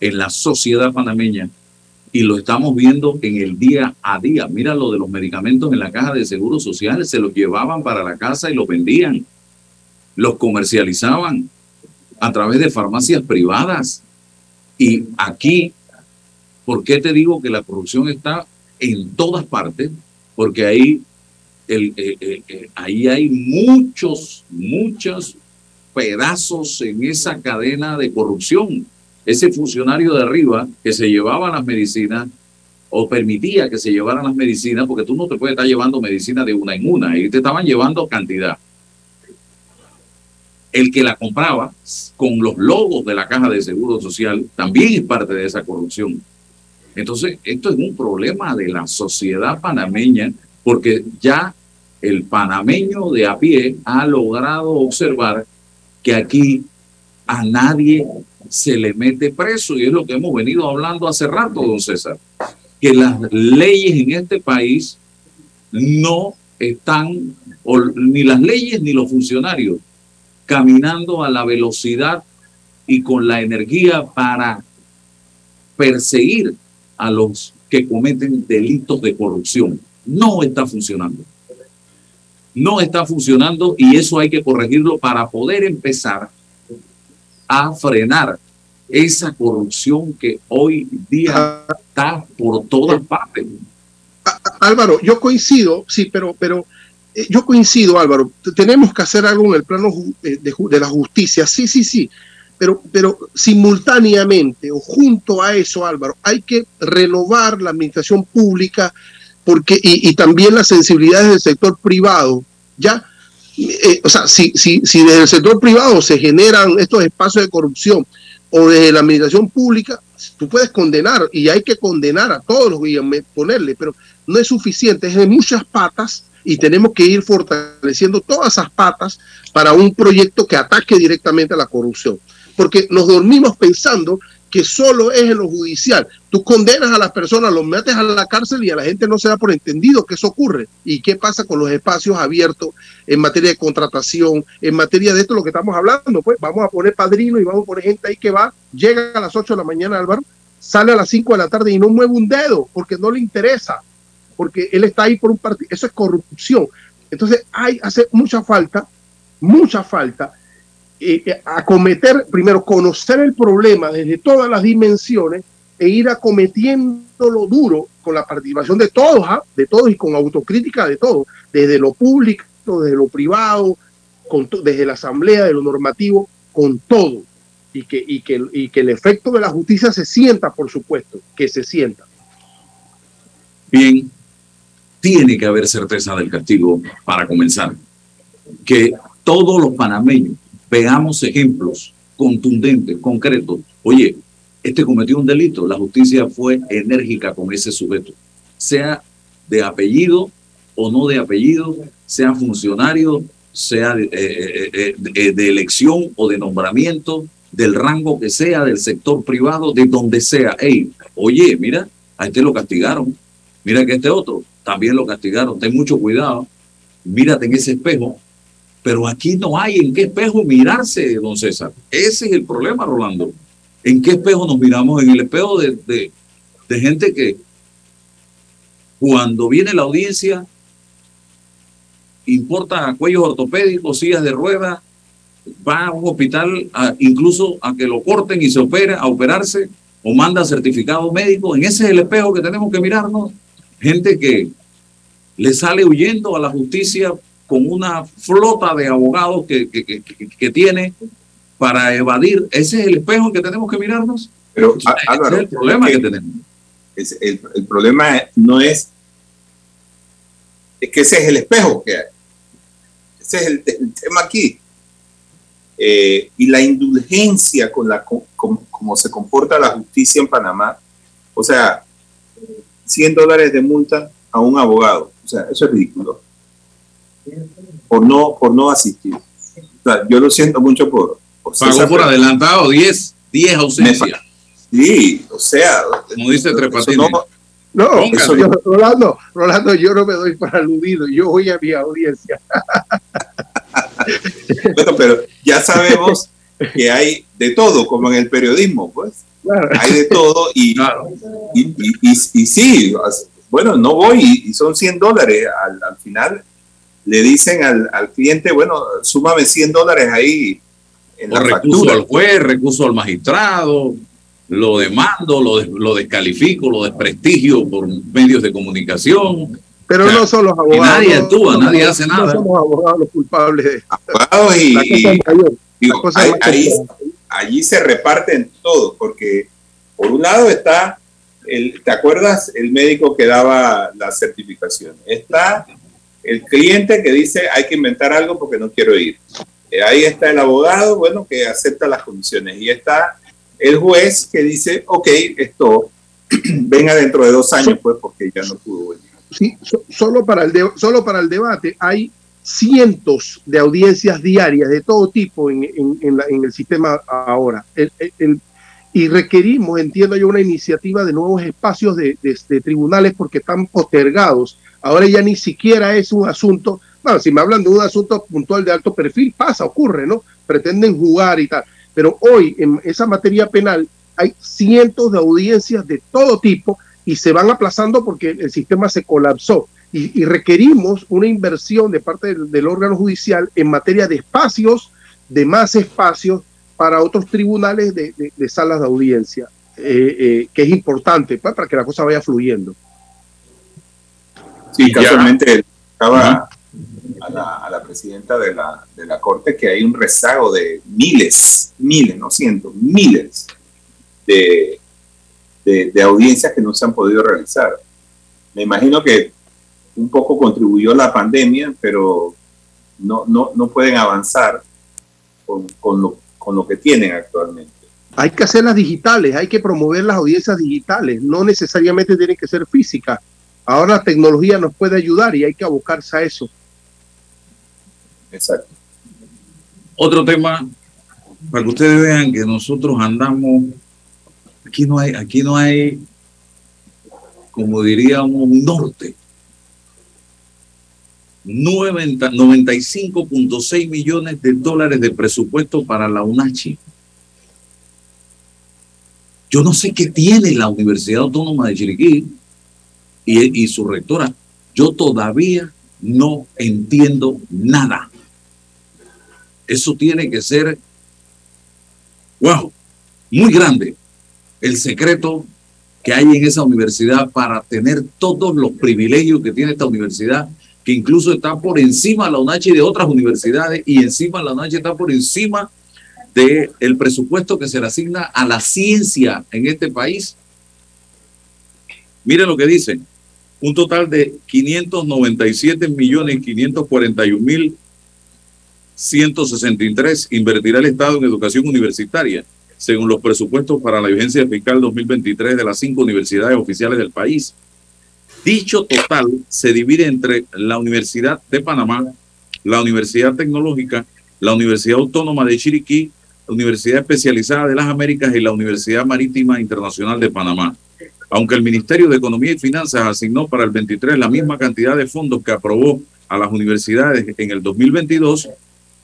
en la sociedad panameña y lo estamos viendo en el día a día. Mira lo de los medicamentos en la caja de seguros sociales, se los llevaban para la casa y los vendían, los comercializaban a través de farmacias privadas. Y aquí, ¿por qué te digo que la corrupción está en todas partes? Porque ahí, el, el, el, ahí hay muchos, muchos pedazos en esa cadena de corrupción. Ese funcionario de arriba que se llevaba las medicinas o permitía que se llevaran las medicinas, porque tú no te puedes estar llevando medicina de una en una, y te estaban llevando cantidad el que la compraba con los logos de la caja de seguro social también es parte de esa corrupción. Entonces, esto es un problema de la sociedad panameña, porque ya el panameño de a pie ha logrado observar que aquí a nadie se le mete preso, y es lo que hemos venido hablando hace rato, don César, que las leyes en este país no están, ni las leyes ni los funcionarios caminando a la velocidad y con la energía para perseguir a los que cometen delitos de corrupción. No está funcionando. No está funcionando y eso hay que corregirlo para poder empezar a frenar esa corrupción que hoy día está por todas partes. Álvaro, yo coincido, sí, pero, pero eh, yo coincido, Álvaro, tenemos que hacer algo en el plano de, de, de, la justicia, sí, sí, sí, pero, pero simultáneamente o junto a eso, Álvaro, hay que renovar la administración pública porque, y, y también las sensibilidades del sector privado, ¿ya? Eh, o sea, si, si, si desde el sector privado se generan estos espacios de corrupción o desde la administración pública, tú puedes condenar y hay que condenar a todos los que ponerle, pero no es suficiente, es de muchas patas y tenemos que ir fortaleciendo todas esas patas para un proyecto que ataque directamente a la corrupción. Porque nos dormimos pensando que solo es en lo judicial. Tú condenas a las personas, los metes a la cárcel y a la gente no se da por entendido que eso ocurre. ¿Y qué pasa con los espacios abiertos en materia de contratación, en materia de esto, lo que estamos hablando? Pues vamos a poner padrino y vamos a poner gente ahí que va, llega a las 8 de la mañana, Álvaro, sale a las 5 de la tarde y no mueve un dedo porque no le interesa, porque él está ahí por un partido. Eso es corrupción. Entonces, hay, hace mucha falta, mucha falta eh, eh, acometer, primero, conocer el problema desde todas las dimensiones e ir acometiéndolo duro con la participación de todos, ¿ah? de todos y con autocrítica de todos, desde lo público, desde lo privado, con desde la asamblea, de lo normativo, con todo. Y que, y, que, y que el efecto de la justicia se sienta, por supuesto, que se sienta. Bien, tiene que haber certeza del castigo para comenzar. Que todos los panameños veamos ejemplos contundentes, concretos. Oye, este cometió un delito, la justicia fue enérgica con ese sujeto, sea de apellido o no de apellido, sea funcionario, sea de, eh, eh, eh, de, elección o de nombramiento, del rango que sea, del sector privado, de donde sea. Hey, oye, mira, a este lo castigaron, mira que este otro también lo castigaron, ten mucho cuidado, mírate en ese espejo, pero aquí no hay en qué espejo mirarse, don César. Ese es el problema, Rolando. ¿En qué espejo nos miramos? En el espejo de, gente que cuando viene la audiencia importa cuellos ortopédicos, sillas de ruedas, va a un hospital incluso a que lo corten y se opere, a operarse o manda certificado médico. En ese es el espejo que tenemos que mirarnos. Gente que le sale huyendo a la justicia con una flota de abogados que, que, que, tiene para evadir. Ese es el espejo en que tenemos que mirarnos. Pero, ese es el problema que, tenemos. el, el, problema no es, es que ese es el espejo que hay. Ese es el, tema aquí. Eh, y la indulgencia con la como se comporta la justicia en Panamá, o sea, 100 dólares de multa a un abogado, o sea, eso es ridículo por no, por no asistir. yo lo siento mucho por... por Pagó por adelantado 10, 10 ausencias. Sí, o sea... Como dice Tres No, yo, Rolando, Rolando, yo no me doy para aludido, yo voy a mi audiencia. bueno, pero ya sabemos que hay de todo, como en el periodismo, pues. Hay de todo y, y, y, y, sí, bueno, no voy y, son 100 dólares. Al, al final le dicen al, al cliente, bueno, súmame 100 dólares ahí en la recurso al juez, recurso al magistrado, lo demando, lo, lo descalifico, lo desprestigio por medios de comunicación. Pero no son los abogados. Nadie actúa, nadie hace nada. No somos abogados los culpables. Abogados y, ahí, allí se reparten todo, porque por un lado está, el, ¿te acuerdas? El médico que daba la certificación. Está el cliente que dice hay que inventar algo porque no quiero ir. Eh, ahí está el abogado, bueno, que acepta las condiciones. Y está el juez que dice, ok, esto venga dentro de dos años, pues, porque ya no pudo venir. Sí, solo, para el solo para el debate hay cientos de audiencias diarias de todo tipo en, el sistema ahora. y requerimos, entiendo yo, una iniciativa de nuevos espacios de tribunales porque están postergados Ahora ya ni siquiera es un asunto, bueno, si me hablan de un asunto puntual de alto perfil, pasa, ocurre, ¿no? Pretenden jugar y tal. Pero hoy en esa materia penal hay cientos de audiencias de todo tipo y se van aplazando porque el sistema se colapsó. Y, requerimos una inversión de parte del, órgano judicial en materia de espacios, de más espacios para otros tribunales de, salas de audiencia, eh, eh, que es importante pues, para que la cosa vaya fluyendo. Sí, casualmente estaba a la, presidenta de la, de la Corte que hay un rezago de miles, miles, no cientos, miles de, de, audiencias que no se han podido realizar. Me imagino que un poco contribuyó la pandemia, pero no, no, no pueden avanzar con, con, lo, con lo que tienen actualmente. Hay que hacerlas digitales, hay que promover las audiencias digitales, no necesariamente tienen que ser físicas Ahora la tecnología nos puede ayudar y hay que abocarse a eso. Exacto. Otro tema, para que ustedes vean que nosotros andamos Aquí no hay, aquí no hay, como diríamos, un norte. 95.6 millones de dólares de presupuesto para la UNACHI. Yo no sé qué tiene la Universidad Autónoma de Chiriquí y, y su rectora. Yo todavía no entiendo nada. Eso tiene que ser, wow, muy grande el secreto que hay en esa universidad para tener todos los privilegios que tiene esta universidad, que incluso está por encima de la UNACHI de otras universidades y encima la UNACHI está por encima del el presupuesto que se le asigna a la ciencia en este país. Miren lo que dice, un total de 597 millones 541 mil 163 invertirá el Estado en educación universitaria según los presupuestos para la vigencia fiscal 2023 de las cinco universidades oficiales del país. Dicho total se divide entre la Universidad de Panamá, la Universidad Tecnológica, la Universidad Autónoma de Chiriquí, la Universidad Especializada de las Américas y la Universidad Marítima Internacional de Panamá. Aunque el Ministerio de Economía y Finanzas asignó para el 23 la misma cantidad de fondos que aprobó a las universidades en el 2022,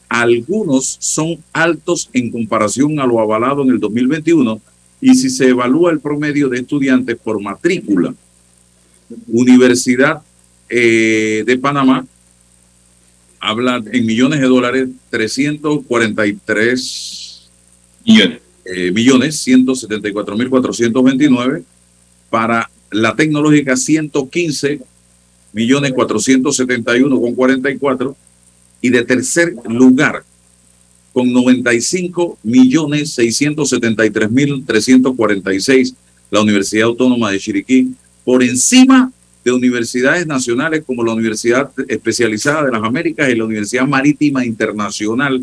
algunos son altos en comparación a lo avalado en el 2021 y si se evalúa el promedio de estudiantes por matrícula, Universidad eh, de Panamá habla en millones de dólares, 343 millones, eh, millones 174 mil 429, para la tecnológica 115 millones 471 con 44 y de tercer lugar con 95 millones 673 mil 346 la Universidad Autónoma de Chiriquí por encima de universidades nacionales como la Universidad Especializada de las Américas y la Universidad Marítima Internacional.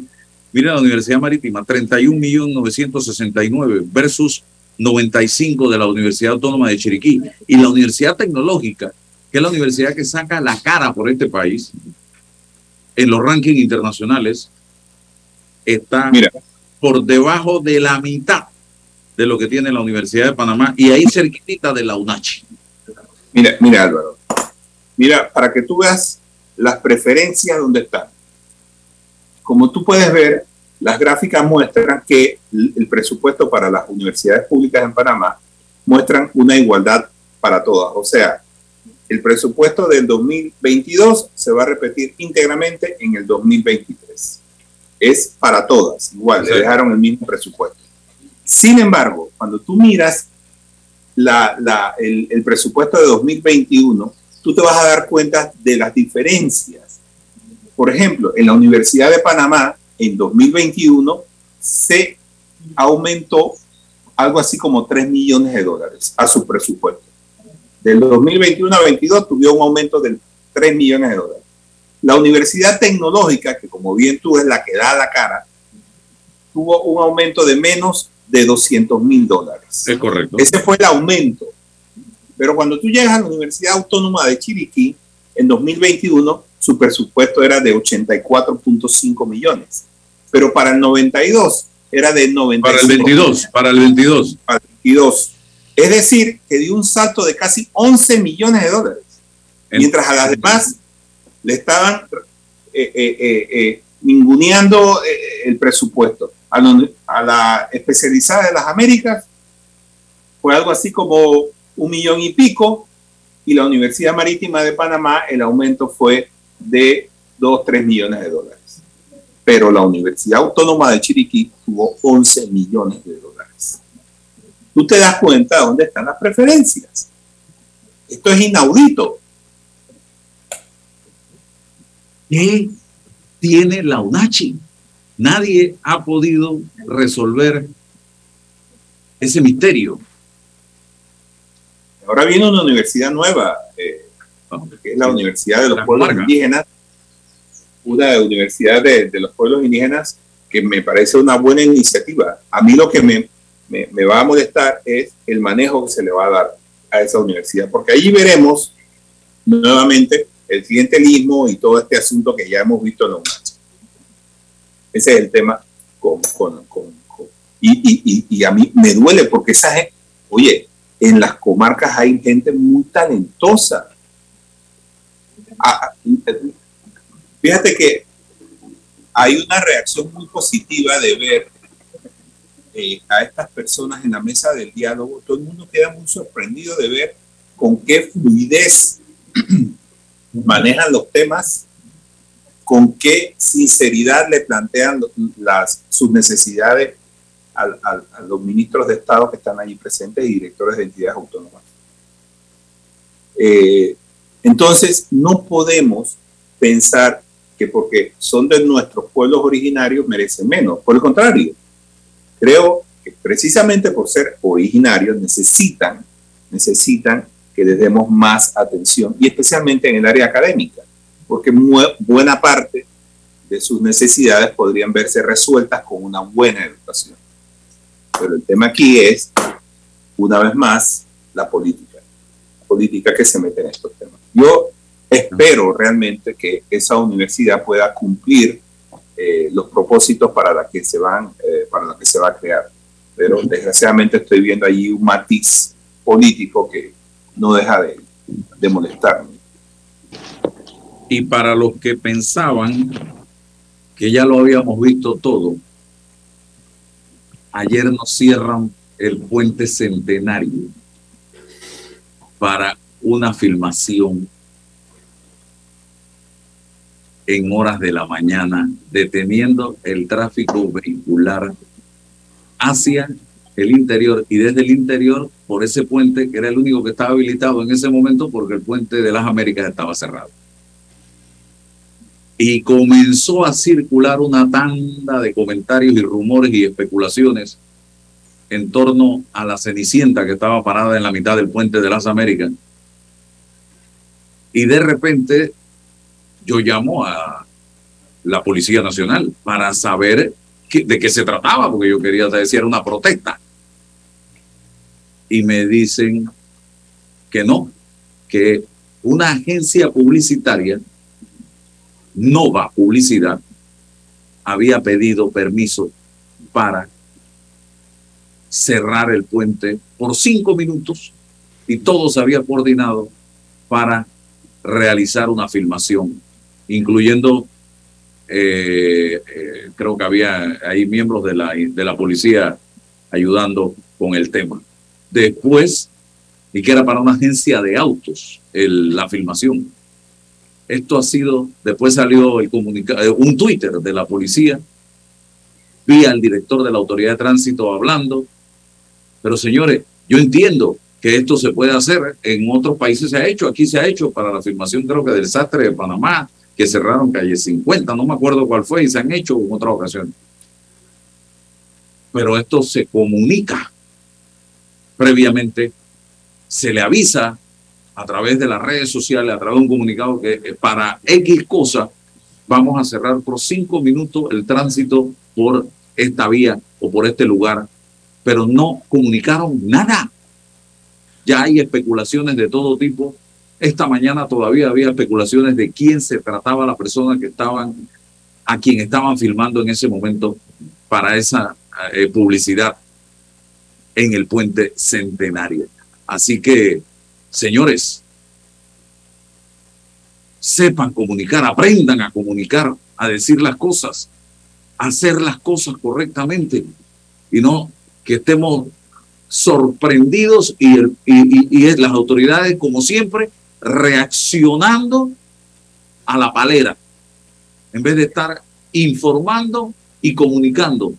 Mira la Universidad Marítima, 31 millones 969 versus 95 de la Universidad Autónoma de Chiriquí y la Universidad Tecnológica, que es la universidad que saca la cara por este país, en los rankings internacionales está por debajo de la mitad de lo que tiene la Universidad de Panamá y ahí cerquita de la UNACHI. Mira, mira Álvaro, mira, para que tú veas las preferencias donde están. Como tú puedes ver, las gráficas muestran que el presupuesto para las universidades públicas en Panamá muestran una igualdad para todas. O sea, el presupuesto del 2022 se va a repetir íntegramente en el 2023. Es para todas, igual, le dejaron el mismo presupuesto. Sin embargo, cuando tú miras el, presupuesto de 2021, tú te vas a dar cuenta de las diferencias. Por ejemplo, en la Universidad de Panamá, en 2021, se aumentó algo así como 3 millones de dólares a su presupuesto. Del 2021 a 22 tuvo un aumento de 3 millones de dólares. La Universidad Tecnológica, que como bien tú es la que da la cara, tuvo un aumento de menos de 200 mil dólares. Es correcto. Ese fue el aumento. Pero cuando tú llegas a la Universidad Autónoma de Chiriquí, en 2021 su presupuesto era de 84.5 millones. Pero para el 92 era de 95. Para el 22, para el 22. Para el 22 es decir, que dio un salto de casi 11 millones de dólares, mientras a las demás le estaban eh, eh, eh, ninguneando el presupuesto. A, a, la especializada de las Américas fue algo así como un millón y pico, y la Universidad Marítima de Panamá el aumento fue de 2, 3 millones de dólares. Pero la Universidad Autónoma de Chiriquí tuvo 11 millones de dólares tú te das cuenta de dónde están las preferencias. Esto es inaudito. ¿Qué tiene la UNACHI? Nadie ha podido resolver ese misterio. Ahora viene una universidad nueva, que es la Universidad de los Pueblos Indígenas, una universidad de, de los pueblos indígenas que me parece una buena iniciativa. A mí lo que me me, va a molestar es el manejo que se le va a dar a esa universidad, porque ahí veremos nuevamente el clientelismo y todo este asunto que ya hemos visto en la Ese es el tema con, con, y, y, y, a mí me duele porque esa, Oye, en las comarcas hay gente muy talentosa. Ah, fíjate que hay una reacción muy positiva de ver eh, a estas personas en la mesa del diálogo. Todo el mundo queda muy sorprendido de ver con qué fluidez manejan los temas, con qué sinceridad le plantean las, sus necesidades a, los ministros de Estado que están allí presentes y directores de entidades autónomas. Eh, entonces, no podemos pensar que porque son de nuestros pueblos originarios merecen menos. Por el contrario, creo que precisamente por ser originarios necesitan, necesitan que les demos más atención y especialmente en el área académica, porque buena parte de sus necesidades podrían verse resueltas con una buena educación. Pero el tema aquí es, una vez más, la política. La política que se mete en estos temas. Yo espero realmente que esa universidad pueda cumplir eh, los propósitos para la que se van, eh, para la que se va a crear. Pero desgraciadamente estoy viendo allí un matiz político que no deja de, de molestarme. Y para los que pensaban que ya lo habíamos visto todo, Ayer nos cierran el puente centenario para una filmación en horas de la mañana, deteniendo el tráfico vehicular hacia el interior y desde el interior por ese puente que era el único que estaba habilitado en ese momento porque el puente de las Américas estaba cerrado y comenzó a circular una tanda de comentarios y rumores y especulaciones en torno a la Cenicienta que estaba parada en la mitad del puente de las Américas. Y de repente yo llamo a la Policía Nacional para saber de qué se trataba, porque yo quería decir una protesta. Y me dicen que no, que una agencia publicitaria Nova Publicidad había pedido permiso para cerrar el puente por cinco minutos y todo se había coordinado para realizar una filmación, incluyendo, eh, eh, creo que había ahí miembros de la, de la policía ayudando con el tema. Después, y que era para una agencia de autos, la filmación. Esto ha sido, después salió el comunicado, eh, un Twitter de la policía, vi al director de la autoridad de tránsito hablando, pero señores, yo entiendo que esto se puede hacer, en otros países se ha hecho, aquí se ha hecho para la filmación creo que del desastre de Panamá, que cerraron calle 50, no me acuerdo cuál fue, y se han hecho en otra ocasión. Pero esto se comunica previamente, se le avisa a través de las redes sociales, a través de un comunicado que eh, para X cosa vamos a cerrar por cinco minutos el tránsito por esta vía o por este lugar, pero no comunicaron nada. Ya hay especulaciones de todo tipo. Esta mañana todavía había especulaciones de quién se trataba la persona que estaban, a quien estaban filmando en ese momento para esa eh, publicidad en el puente centenario. Así que Señores, sepan comunicar, aprendan a comunicar, a decir las cosas, a hacer las cosas correctamente y no que estemos sorprendidos y, y, las autoridades, como siempre, reaccionando a la palera, en vez de estar informando y comunicando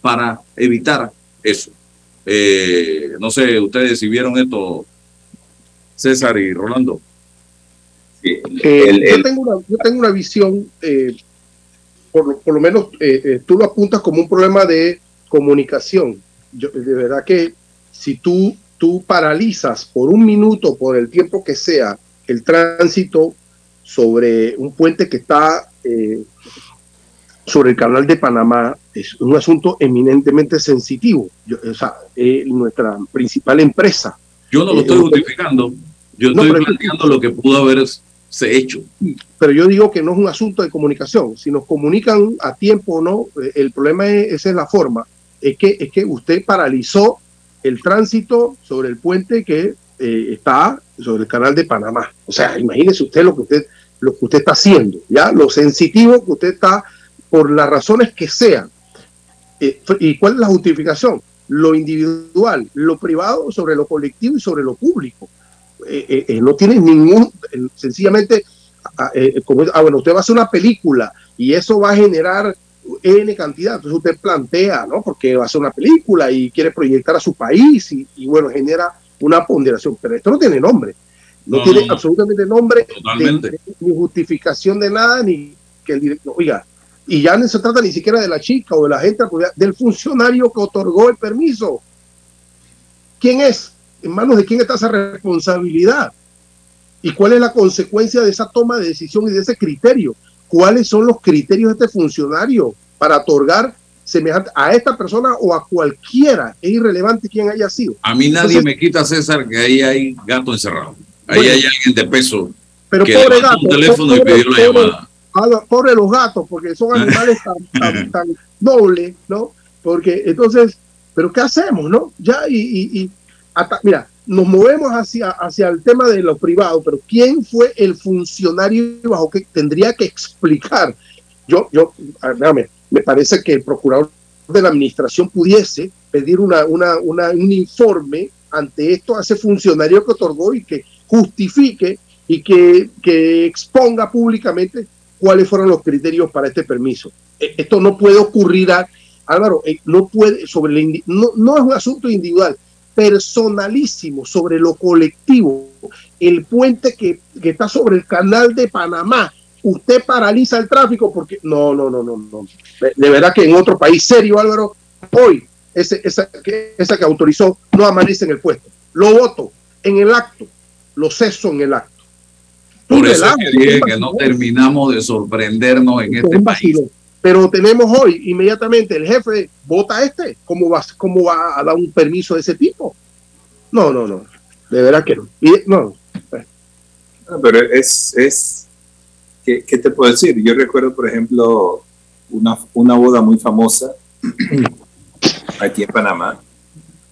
para evitar eso. Eh, no sé, ustedes si vieron esto César y Rolando. Eh, yo, tengo una, yo, tengo una, visión, eh, por, por, lo menos eh, tú lo apuntas como un problema de comunicación. Yo, de verdad que si tú, tú paralizas por un minuto, por el tiempo que sea, el tránsito sobre un puente que está sobre el canal de Panamá, es un asunto eminentemente sensitivo. o sea, nuestra principal empresa. Yo no lo estoy justificando. Yo estoy planteando lo que pudo haberse hecho. Pero yo digo que no es un asunto de comunicación. Si nos comunican a tiempo o no, eh, el problema es, esa es la forma. Es que, es que usted paralizó el tránsito sobre el puente que eh, está sobre el canal de Panamá. O sea, imagínese usted lo que usted, lo que usted está haciendo, ya lo sensitivo que usted está por las razones que sean. Eh, ¿Y cuál es la justificación? Lo individual, lo privado sobre lo colectivo y sobre lo público. Eh, no tiene ningún, sencillamente, ah, como, ah, bueno, usted va a hacer una película y eso va a generar N cantidad. Entonces usted plantea, ¿no? Porque va a ser una película y quiere proyectar a su país y, bueno, genera una ponderación. Pero esto no tiene nombre. No, tiene absolutamente nombre, ni justificación de nada, ni que el director, oiga, y ya no se trata ni siquiera de la chica o de la gente, del funcionario que otorgó el permiso. ¿Quién es? ¿En manos de quién está esa responsabilidad? ¿Y cuál es la consecuencia de esa toma de decisión y de ese criterio? Cuáles son los criterios de este funcionario para otorgar semejante a esta persona o a cualquiera, es irrelevante quién haya sido. A mí nadie me quita, César, que ahí hay gato encerrado. Ahí hay alguien de peso. Pero pobre gato. Un teléfono y pidió la llamada. Pobre los gatos, porque son animales tan, nobles, ¿no? Porque entonces, pero ¿qué hacemos, no? Ya, y, y, y hasta, mira, nos movemos hacia, hacia el tema de lo privado, pero ¿quién fue el funcionario bajo que tendría que explicar? Yo, yo, me parece que el procurador de la administración pudiese pedir una, una, un informe ante esto a ese funcionario que otorgó y que justifique y que, que exponga públicamente cuáles fueron los criterios para este permiso. E, esto no puede ocurrir, Álvaro, eh, no puede, sobre el, no, no es un asunto individual, personalísimo sobre lo colectivo, el puente que, está sobre el canal de Panamá, usted paraliza el tráfico porque no, no, no, no, no. De, verdad que en otro país serio, Álvaro, hoy ese, esa, que, esa que autorizó no amanece en el puesto. Lo voto en el acto, lo ceso en el acto. Por eso que que no terminamos de sorprendernos en este país. Pero tenemos hoy inmediatamente el jefe vota este. ¿Cómo va, ¿Cómo va a dar un permiso de ese tipo? No, no, no. De verdad que no. no. Pero es, es ¿qué, te puedo decir? Yo recuerdo, por ejemplo, una, una boda muy famosa aquí en Panamá,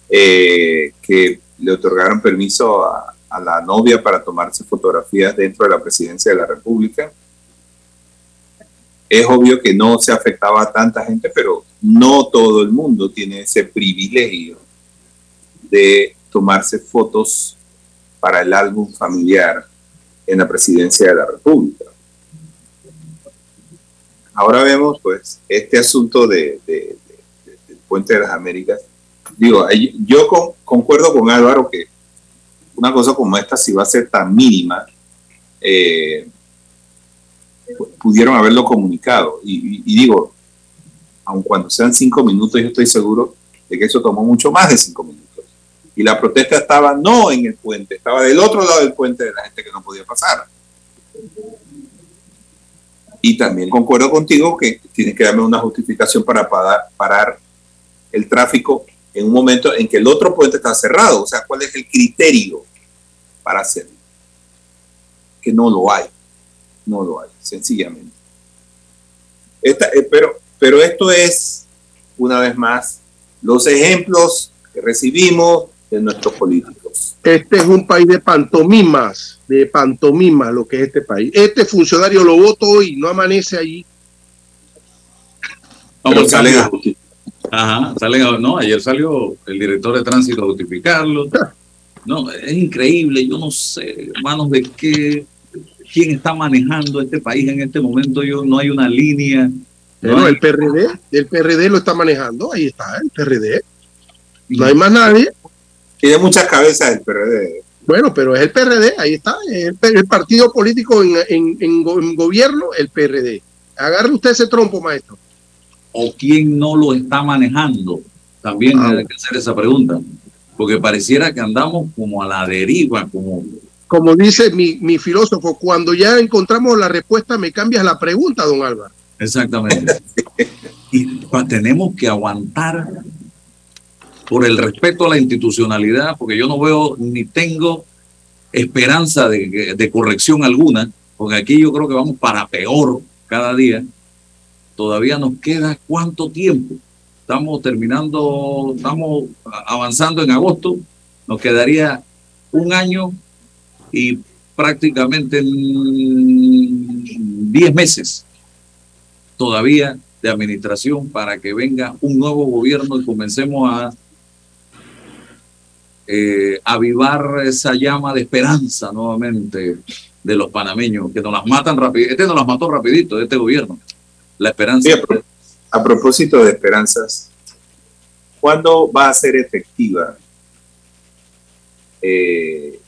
eh, que le otorgaron permiso a, a la novia para tomarse fotografías dentro de la presidencia de la República es obvio que no se afectaba a tanta gente, pero no todo el mundo tiene ese privilegio de tomarse fotos para el álbum familiar en la presidencia de la República. Ahora vemos pues este asunto de, del puente de las Américas. Digo, yo concuerdo con Álvaro que una cosa como esta, si va a ser tan mínima, eh, pudieron haberlo comunicado. Y, digo, aun cuando sean cinco minutos, yo estoy seguro de que eso tomó mucho más de cinco minutos. Y la protesta estaba no en el puente, estaba del otro lado del puente de la gente que no podía pasar. Y también concuerdo contigo que tienes que darme una justificación para parar, parar el tráfico en un momento en que el otro puente está cerrado. O sea, ¿cuál es el criterio para hacerlo? Que no lo hay no lo hay, sencillamente. Esta, eh, pero, pero esto es, una vez más, los ejemplos que recibimos de nuestros políticos. Este es un país de pantomimas, de pantomimas lo que es este país. Este funcionario lo voto hoy, no amanece allí. Vamos, salen a Ajá, salen no, ayer salió el director de tránsito a justificarlo. No, es increíble, yo no sé, hermanos, de qué quién está manejando este país en este momento. Yo no hay una línea. No, el PRD, el PRD lo está manejando, ahí está el PRD. No hay más nadie. Tiene muchas cabezas el PRD. Bueno, pero es el PRD, ahí está, el, el partido político en, en, gobierno, el PRD. Agarre usted ese trompo, maestro. ¿O quién no lo está manejando? También ah. hay que hacer esa pregunta, porque pareciera que andamos como a la deriva, como como dice mi, filósofo, cuando ya encontramos la respuesta, me cambias la pregunta, don Álvaro. Exactamente. y tenemos que aguantar por el respeto a la institucionalidad, porque yo no veo ni tengo esperanza de, de corrección alguna, porque aquí yo creo que vamos para peor cada día. Todavía nos queda cuánto tiempo. estamos terminando, estamos avanzando en agosto, nos quedaría un año y prácticamente 10 meses todavía de administración para que venga un nuevo gobierno y comencemos a eh, avivar esa llama de esperanza nuevamente de los panameños, que nos las matan rápido. Este nos las mató rapidito, este gobierno. La esperanza. a, propósito de esperanzas, ¿cuándo va a ser efectiva? Eh,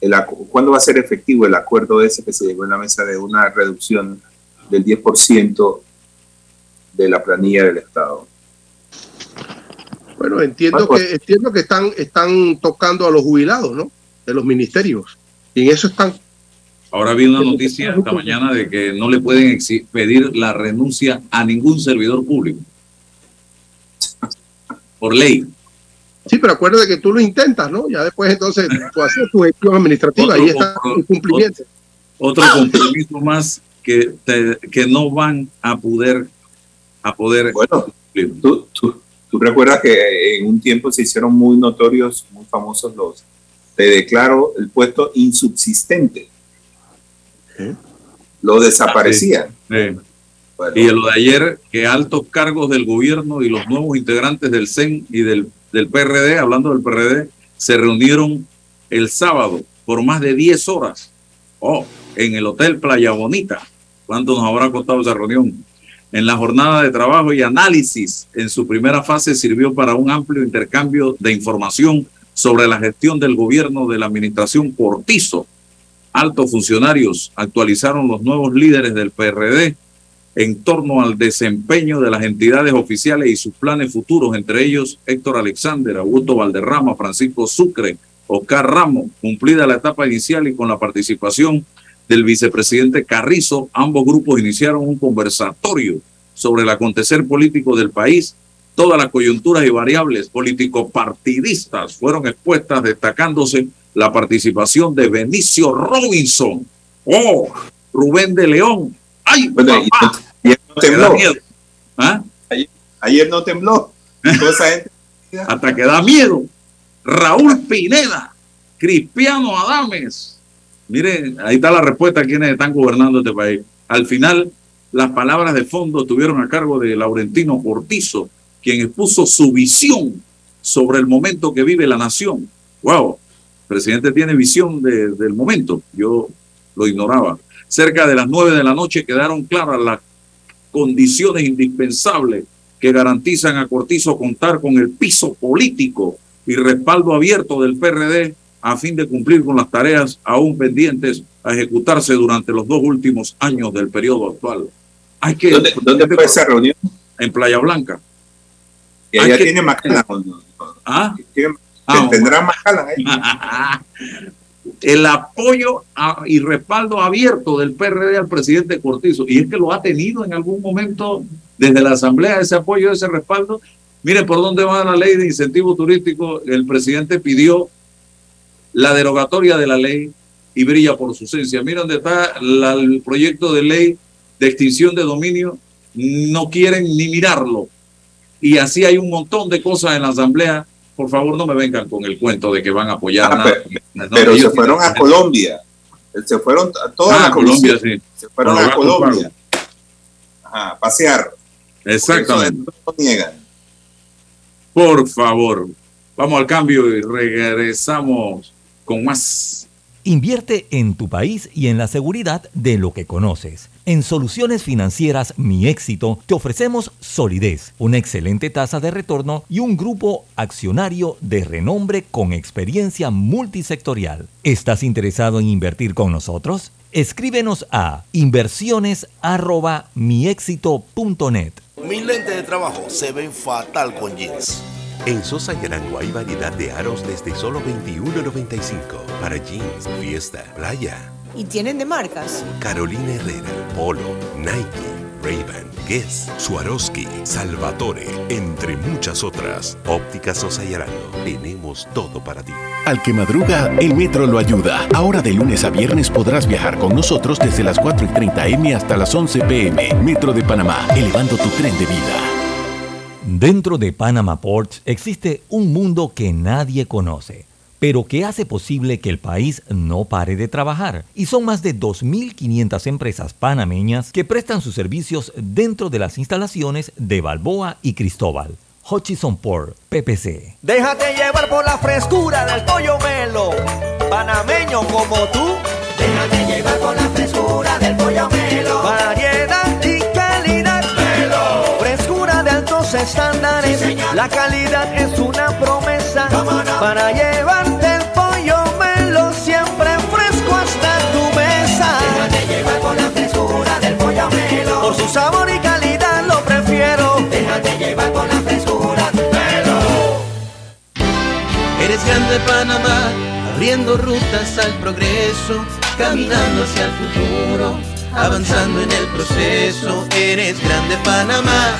el, ¿Cuándo va a ser efectivo el acuerdo ese que se llegó en la mesa de una reducción del 10% de la planilla del Estado? Bueno, entiendo que entiendo que están están tocando a los jubilados, ¿no? De los ministerios. Y en eso están. Ahora vi una noticia esta mañana de que no le pueden pedir la renuncia a ningún servidor público. Por ley. Sí, pero acuérdate que tú lo intentas, ¿no? Ya después entonces tú haces tu gestión administrativa y está el cumplimiento. Otro, compromiso más que, que no van a poder a poder bueno, tú, tú, tú, recuerdas que en un tiempo se hicieron muy notorios, muy famosos los, te declaro el puesto insubsistente. Lo desaparecían. y lo de ayer, que altos cargos del gobierno y los nuevos integrantes del CEN y del, del PRD, hablando del PRD, se reunieron el sábado por más de 10 horas oh, en el Hotel Playa Bonita. ¿Cuánto nos habrá costado esa reunión? en la jornada de trabajo y análisis. En su primera fase sirvió para un amplio intercambio de información sobre la gestión del gobierno de la administración Cortizo. Altos funcionarios actualizaron los nuevos líderes del PRD en torno al desempeño de las entidades oficiales y sus planes futuros, entre ellos Héctor Alexander, Augusto Valderrama, Francisco Sucre, Oscar Ramos, cumplida la etapa inicial y con la participación del vicepresidente Carrizo, ambos grupos iniciaron un conversatorio sobre el acontecer político del país. Todas las coyunturas y variables político-partidistas fueron expuestas, destacándose la participación de Benicio Robinson, oh, Rubén de León. ¡Ay, ayer no tembló. ¿Ah? Ayer, no tembló. Hasta que da miedo. Raúl Pineda, Cristiano Adames, Miren, ahí está la respuesta a quienes están gobernando este país. Al final, las palabras de fondo tuvieron a cargo de Laurentino Cortizo, quien expuso su visión sobre el momento que vive la nación. ¡Wow! El presidente tiene visión del momento. Yo lo ignoraba. Cerca de las nueve de la noche quedaron claras las condiciones indispensables que garantizan a Cortizo contar con el piso político y respaldo abierto del PRD a fin de cumplir con las tareas aún pendientes a ejecutarse durante los dos últimos años del periodo actual. Hay que, ¿Dónde, ¿dónde fue esa reunión? En Playa Blanca. Y allá tiene Macallan. ¿Ah? ah tendrá Macallan ahí. El apoyo y respaldo abierto del PRD al presidente Cortizo. Y es que lo ha tenido en algún momento desde la Asamblea, ese apoyo, ese respaldo. Miren por dónde va la ley de incentivo turístico. El presidente pidió la derogatoria de la ley y brilla por su esencia. Mira dónde está el proyecto de ley de extinción de dominio, no quieren ni mirarlo. Y así hay un montón de cosas en la Asamblea. Por favor, no me vengan con el cuento de que van a apoyar ah, nada. Pero, se fueron a Colombia. Se fueron a toda ah, Colombia, sí. Se fueron a Colombia. Ajá, pasear. Exactamente. No niegan. Por favor, vamos al cambio y regresamos con más. Invierte en tu país y en la seguridad de lo que conoces. En Soluciones Financieras Mi Éxito te ofrecemos solidez, una excelente tasa de retorno y un grupo accionario de renombre con experiencia multisectorial. ¿Estás interesado en invertir con nosotros? Escríbenos a inversiones@miexito.net. Mis lentes de trabajo se ven fatal con jeans. En Sosa Yarango hay variedad de aros desde solo $21.95 para jeans, fiesta, playa. ¿Y tienen de marcas? Carolina Herrera, Polo, Nike, Ray-Ban, Guess, Swarovski, Salvatore, entre muchas otras. Óptica Sosa Yarango, tenemos todo para ti. Al que madruga, el metro lo ayuda. Ahora de lunes a viernes podrás viajar con nosotros desde las 4 y 30 M hasta las 11 PM. Metro de Panamá, elevando tu tren de vida. Dentro de Panama Ports existe un mundo que nadie conoce, pero que hace posible que el país no pare de trabajar. Y son más de 2.500 empresas panameñas que prestan sus servicios dentro de las instalaciones de Balboa y Cristóbal. Hutchison Port, PPC. Déjate llevar por la frescura del pollo melo, panameño como tú. Déjate llevar por la frescura del pollo melo. Estándares. Sí, la calidad es una promesa para llevarte el pollo melo siempre fresco hasta tu mesa. Déjate llevar por la frescura del pollo melo. Por su sabor y calidad lo prefiero. Déjate llevar por la frescura del melo. Eres grande Panamá, abriendo rutas al progreso, caminando hacia el futuro, avanzando en el proceso. Eres grande Panamá,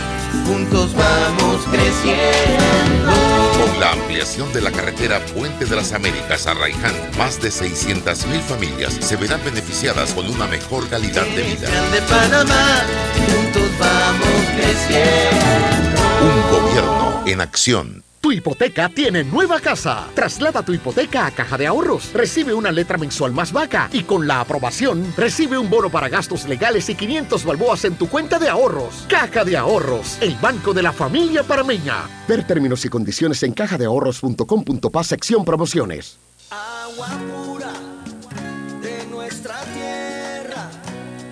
juntos vamos creciendo. Con la ampliación de la carretera Puente de las Américas a Raiján, más de 600.000 familias se verán beneficiadas con una mejor calidad de vida. grande Panamá, juntos vamos creciendo. Un gobierno en acción. Tu hipoteca tiene nueva casa. Traslada tu hipoteca a Caja de Ahorros. Recibe una letra mensual más vaca y con la aprobación recibe un bono para gastos legales y 500 balboas en tu cuenta de ahorros. Caja de Ahorros, el banco de la familia parameña. Ver términos y condiciones en cajadeahorros.com.pa sección promociones. Agua pura de nuestra tierra,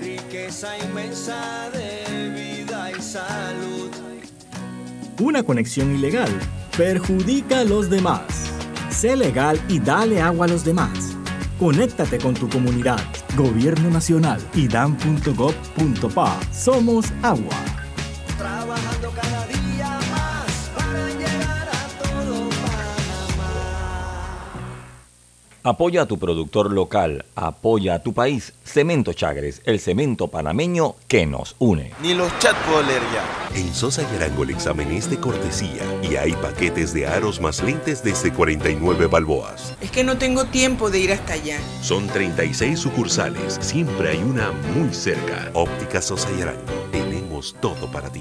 riqueza inmensa de vida y salud. Una conexión ilegal perjudica a los demás. Sé legal y dale agua a los demás. Conéctate con tu comunidad. Gobierno Nacional y dan.gov.pa. Somos agua. Trabajando Apoya a tu productor local, apoya a tu país. Cemento Chagres, el cemento panameño que nos une. Ni los chat puedo leer ya. En Sosa y Arango el examen es de cortesía y hay paquetes de aros más lentes desde 49 balboas. Es que no tengo tiempo de ir hasta allá. Son 36 sucursales, siempre hay una muy cerca. Óptica Sosa y Arango, tenemos todo para ti.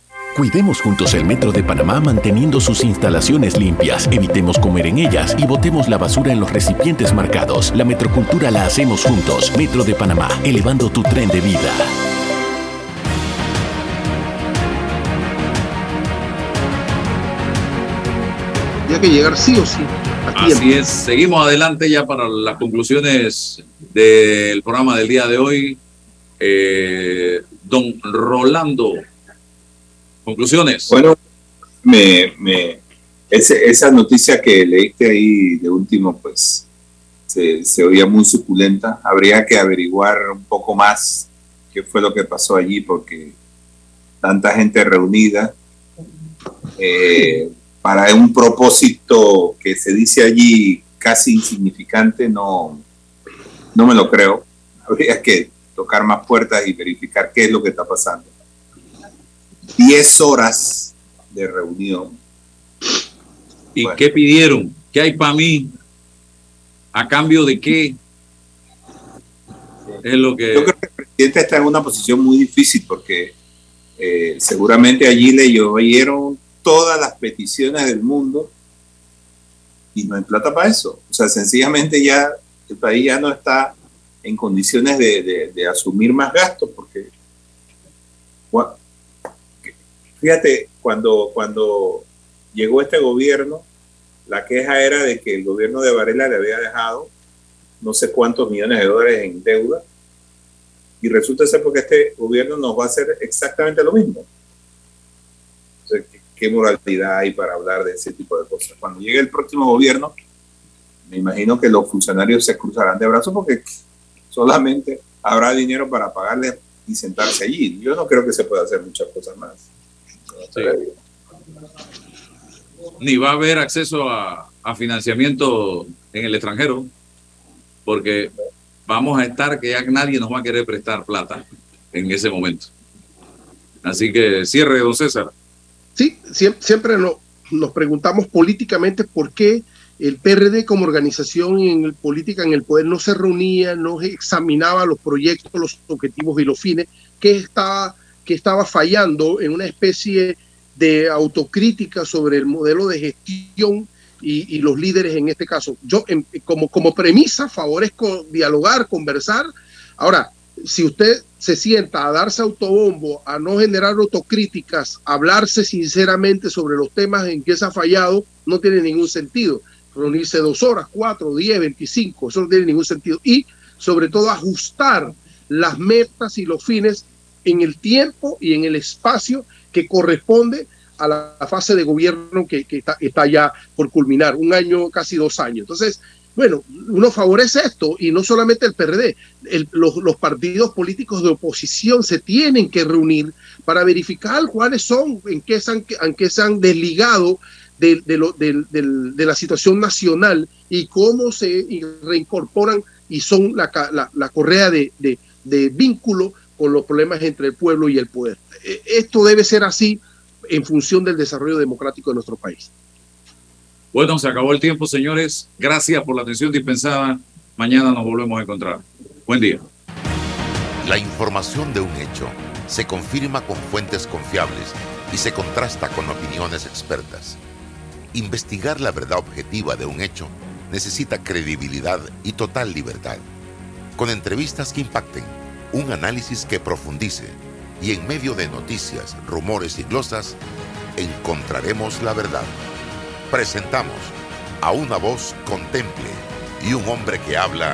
Cuidemos juntos el Metro de Panamá manteniendo sus instalaciones limpias, evitemos comer en ellas y botemos la basura en los recipientes marcados. La metrocultura la hacemos juntos. Metro de Panamá, elevando tu tren de vida. Tiene que llegar sí o sí. tiempo. Así es, seguimos adelante ya para las conclusiones del programa del día de hoy. Eh, don Rolando, conclusiones. Bueno, me, me, ese- esa noticia que leíste ahí de último, pues se, se oía muy suculenta. Habría que averiguar un poco más qué fue lo que pasó allí, porque tanta gente reunida eh, para un propósito que se dice allí casi insignificante, no, no me lo creo. Habría que tocar más puertas y verificar qué es lo que está pasando. 10 horas de reunión. ¿Y qué pidieron? ¿Qué hay para mí? ¿A cambio de qué? Es lo que... Yo creo que presidente está en una posición muy difícil porque eh, seguramente allí le lloveron todas las peticiones del mundo y no hay plata para eso. O sea, sencillamente ya el país ya no está en condiciones de, de asumir más gastos porque fíjate, cuando, cuando llegó este gobierno, la queja era de que el gobierno de Varela le había dejado no sé cuántos millones de dólares en deuda y resulta ser porque este gobierno nos va a hacer exactamente lo mismo. ¿qué, moralidad hay para hablar de ese tipo de cosas? Cuando llegue el próximo gobierno, me imagino que los funcionarios se cruzarán de brazos porque solamente habrá dinero para pagarle y sentarse allí. Yo no creo que se pueda hacer muchas cosas más. Ni va a haber acceso a, financiamiento en el extranjero, porque vamos a estar que ya nadie nos va a querer prestar plata en ese momento. Así que cierre, don César. Sí, siempre, nos preguntamos políticamente por qué el PRD como organización en política en el poder no se reunía, no examinaba los proyectos, los objetivos y los fines, que estaba, estaba fallando en una especie de autocrítica sobre el modelo de gestión y, los líderes en este caso. Yo como, como premisa favorezco dialogar, conversar. Ahora, si usted se sienta a darse autobombo, a no generar autocríticas, hablarse sinceramente sobre los temas en que se ha fallado, no tiene ningún sentido reunirse dos horas, cuatro, diez, veinticinco, eso no tiene ningún sentido. Y sobre todo ajustar las metas y los fines en el tiempo y en el espacio que corresponde a la fase de gobierno que, está, ya por culminar, un año, casi dos años. Entonces, bueno, uno favorece esto y no solamente el PRD, los, partidos políticos de oposición se tienen que reunir para verificar cuáles son, en qué se han, en qué se han desligado de, la situación nacional y cómo se reincorporan y son la, correa de, vínculo con los problemas entre el pueblo y el poder. E, esto debe ser así en función del desarrollo democrático de nuestro país. Bueno, se acabó el tiempo, señores. Gracias por la atención dispensada. Mañana nos volvemos a encontrar. Buen día. La información de un hecho se confirma con fuentes confiables y se contrasta con opiniones expertas. Investigar la verdad objetiva de un hecho necesita credibilidad y total libertad. Con entrevistas que impacten, un análisis que profundice y en medio de noticias, rumores y glosas, encontraremos la verdad. Presentamos a una voz contemple y un hombre que habla